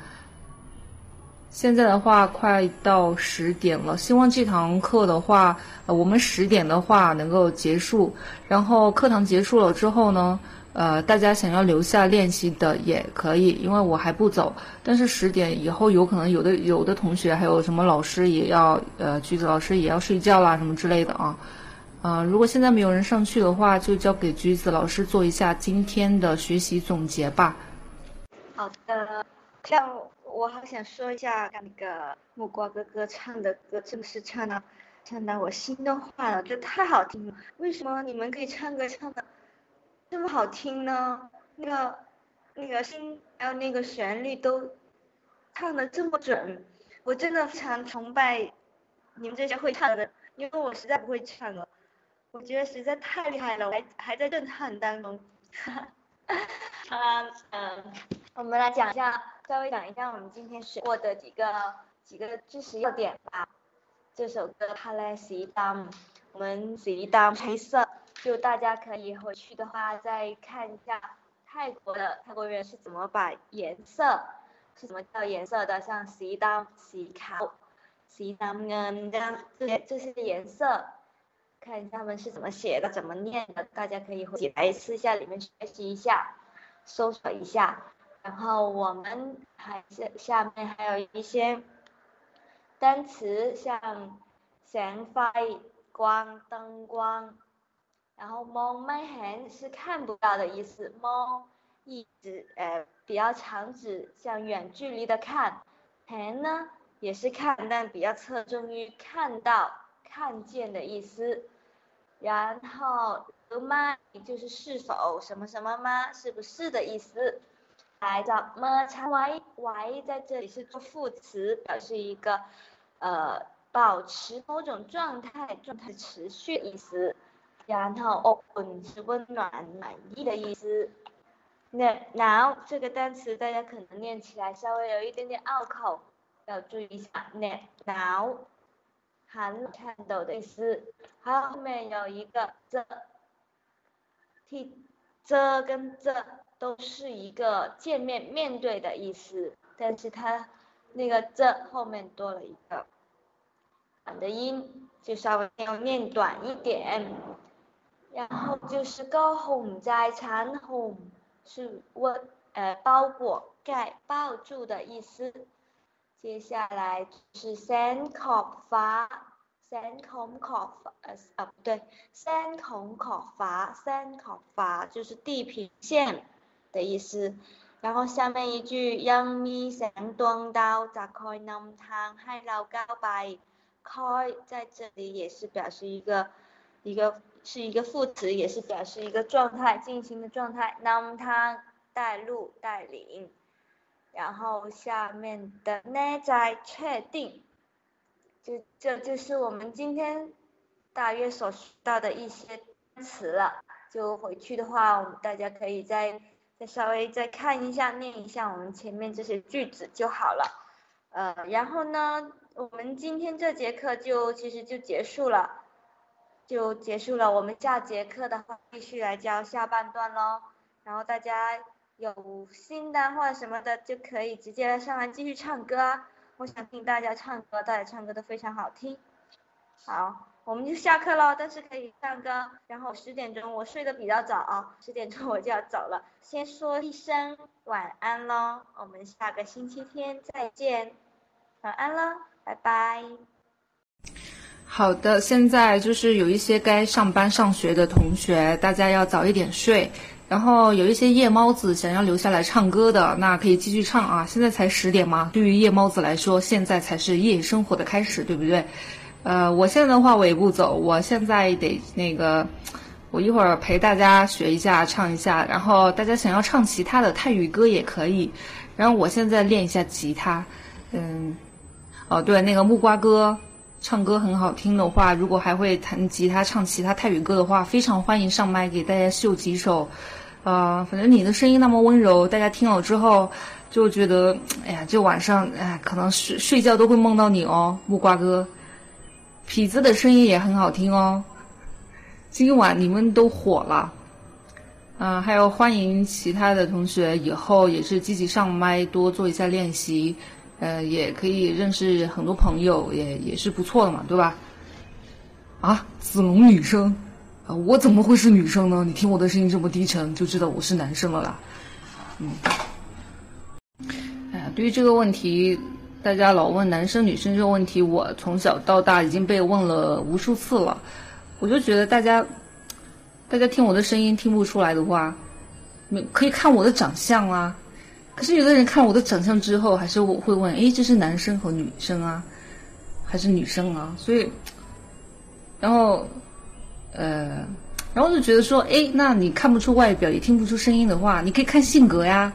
现在的话，快到十点了，希望这堂课的话，呃，我们十点的话能够结束。然后课堂结束了之后呢，呃，大家想要留下练习的也可以，因为我还不走。但是十点以后，有可能有的有的同学还有什么老师也要，呃，橘子老师也要睡觉啦，什么之类的啊。呃，如果现在没有人上去的话，就交给橘子老师做一下今天的学习总结吧。好的，像我好想说一下那个木瓜哥哥唱的歌，真的是唱的唱到我心都化了，这太好听了。为什么你们可以唱歌唱的这么好听呢？那个那个声还有那个旋律都唱的这么准，我真的非常崇拜你们这些会唱的，因为我实在不会唱了。我觉得实在太厉害了，我还还在震撼当中。哈，嗯，我们来讲一下，稍微讲一下我们今天学过的几个几个知识要点吧。这首歌《Palace》，我们是一档黑色。就大家可以回去的话再看一下 泰国的泰国人是怎么把颜色是怎么叫颜色的，像สีดำสีขาวสีน้ำเงิน这样这些这些颜色，看一下他们是怎么写的，怎么念的，大家可以回来私下里面学习一下，搜索一下。然后我们还下下面还有一些单词，像แสงไฟ光灯光， 然后 mon my hand 是看不到的意思。，mon 一直呃比较长指向远距离的看，hand 呢也是看，但比较侧重于看到、看见的意思。然后，吗？就是是否什么什么吗？是不是的意思？来找吗？长 why？why 在这里是做副词，表示一个呃保持某种状态、状态持续意思。然后，open 是温暖、满意的意思。那 now 这个单词大家可能念起来稍微有一点点拗口，要注意一下。now 寒冷、颤抖的意思。好，后面有一个这，替这跟这都是一个见面、面对的意思，但是它那个这后面多了一个短的音，就稍微要念短一点。然后就是ก็ห่มใจฉันห่ม是我呃包裹盖抱住的意思。接下来是 sand ขอบฟ้า sand ของขอบ呃啊不对 sand ของขอบฟ้า sand ขอบฟ้า就是地平线。的意思，然后下面一句ยังมีแสงดวงดาวจะคอยนำทางให้เราก้าวไปคอย在这里也是表示一个一个 是一个副词，也是表示一个状态，进行的状态。那么它带路、带领，然后下面的内在确定，就这就是我们今天大约所学到的一些词了。就回去的话，我们大家可以再再稍微再看一下、念一下我们前面这些句子就好了。呃，然后呢，我们今天这节课就其实就结束了。就结束了。我们下节课的话，继续来教下半段喽。然后大家有新的或者什么的，就可以直接上来继续唱歌。我想听大家唱歌，大家唱歌都非常好听。好。我们就下课喽，但是可以唱歌。然后十点钟我睡得比较早啊，十点钟我就要走了。先说一声晚安喽，我们下个星期天再见，晚安喽，拜拜。好的，现在就是有一些该上班上学的同学，大家要早一点睡。然后有一些夜猫子想要留下来唱歌的，那可以继续唱啊。现在才十点嘛，对于夜猫子来说，现在才是夜生活的开始，对不对？呃，我现在的话我也不走，我现在得那个，我一会儿陪大家学一下，唱一下，然后大家想要唱其他的泰语歌也可以，然后我现在练一下吉他，嗯，哦对，那个木瓜哥唱歌很好听的话，如果还会弹吉他唱其他泰语歌的话，非常欢迎上麦给大家秀几首，呃，反正你的声音那么温柔，大家听了之后就觉得，哎呀，就晚上哎，可能睡睡觉都会梦到你哦，木瓜哥。痞子的声音也很好听哦，今晚你们都火了，嗯，还有欢迎其他的同学以后也是积极上麦，多做一下练习，呃，也可以认识很多朋友，也也是不错的嘛，对吧？啊，子龙女生，啊，我怎么会是女生呢？你听我的声音这么低沉，就知道我是男生了啦。嗯，哎呀，对于这个问题。大家老问男生女生这个问题，我从小到大已经被问了无数次了。我就觉得大家，大家听我的声音听不出来的话，没可以看我的长相啊。可是有的人看我的长相之后，还是我会问：哎，这是男生和女生啊，还是女生啊？所以，然后，呃，然后就觉得说：哎，那你看不出外表，也听不出声音的话，你可以看性格呀。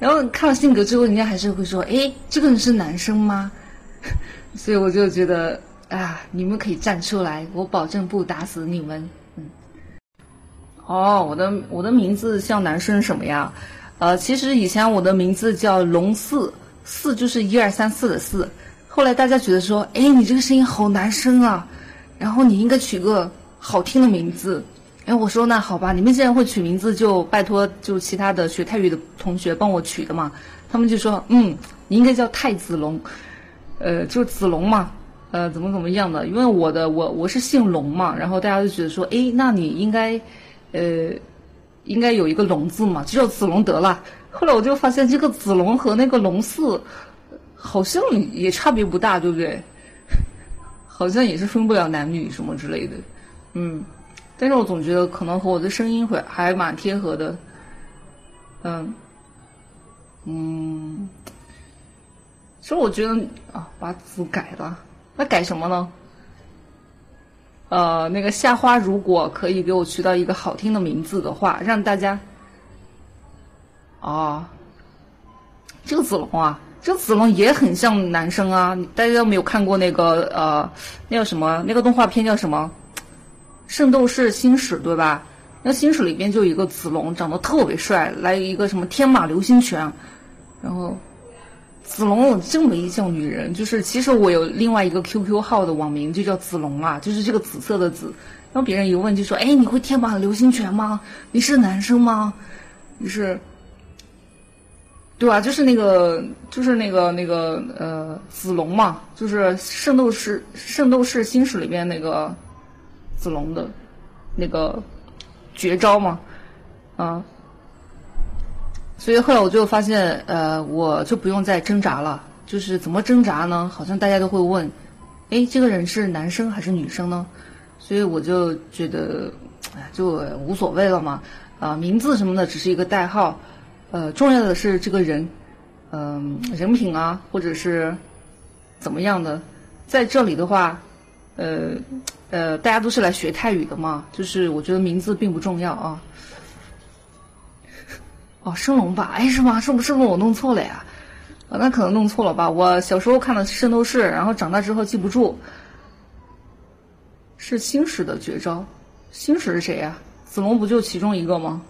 然后看了性格之后，人家还是会说：“哎，这个人是男生吗？” 所以我就觉得啊，你们可以站出来，我保证不打死你们。嗯。哦，我的我的名字像男生什么呀？呃，其实以前我的名字叫龙四，四就是一二三四的四。后来大家觉得说：“哎，你这个声音好男生啊，然后你应该取个好听的名字。”哎，我说那好吧，你们既然会取名字，就拜托就其他的学泰语的同学帮我取的嘛。他们就说，嗯，你应该叫太子龙，呃，就子龙嘛，呃，怎么怎么样的？因为我的我我是姓龙嘛，然后大家就觉得说，哎，那你应该，呃，应该有一个龙字嘛，就叫子龙得了。后来我就发现这个子龙和那个龙四好像也差别不大，对不对？好像也是分不了男女什么之类的，嗯。但是我总觉得可能和我的声音会还蛮贴合的，嗯。嗯，其实我觉得啊，把字改了，那改什么呢？呃，那个夏花，如果可以给我取到一个好听的名字的话，让大家，哦，这个子龙啊，这个子龙也很像男生啊。大家有没有看过那个呃，那叫什么？那个动画片叫什么？《圣斗士星矢》对吧？那星矢里边就有一个子龙，长得特别帅，来一个什么天马流星拳。然后，子龙有这么一叫女人，就是其实我有另外一个 QQ 号的网名就叫子龙啊，就是这个紫色的紫。然后别人一问就说：“哎，你会天马流星拳吗？你是男生吗？你是，对吧？就是那个，就是那个那个呃，子龙嘛，就是圣斗士圣斗士星矢里边那个子龙的那个绝招嘛，啊。”所以后来我就发现，呃，我就不用再挣扎了。就是怎么挣扎呢？好像大家都会问，哎，这个人是男生还是女生呢？所以我就觉得，哎，就无所谓了嘛。啊，名字什么的只是一个代号，呃，重要的是这个人，嗯，人品啊，或者是怎么样的。在这里的话，呃，呃，大家都是来学泰语的嘛，就是我觉得名字并不重要啊。哦，升龙吧？哎，是吗？是不是不是我弄错了呀？啊，那可能弄错了吧？我小时候看的《圣斗士》，然后长大之后记不住。是星矢的绝招，星矢是谁呀？子龙不就其中一个吗？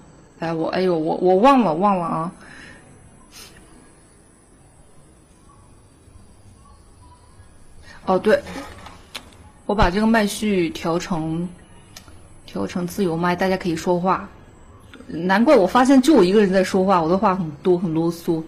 哎，我哎呦，我我忘了忘了啊。哦，对，我把这个麦序调成调成自由麦，大家可以说话。难怪我发现就我一个人在说话，我的话很多很啰嗦。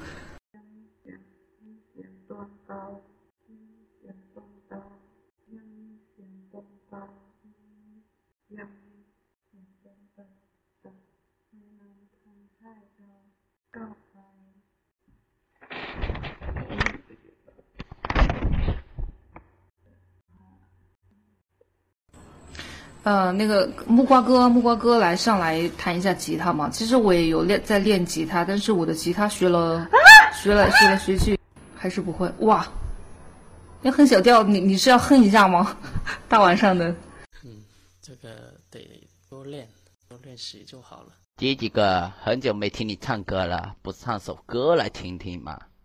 呃，那个木瓜哥，木瓜哥来上来弹一下吉他嘛。其实我也有练在练吉他，但是我的吉他学了，学了学了学去，还是不会。哇，要哼小调，你你是要哼一下吗？大晚上的。嗯，这个得多练，多练习就好了。姐几个，很久没听你唱歌了，不唱首歌来听听嘛？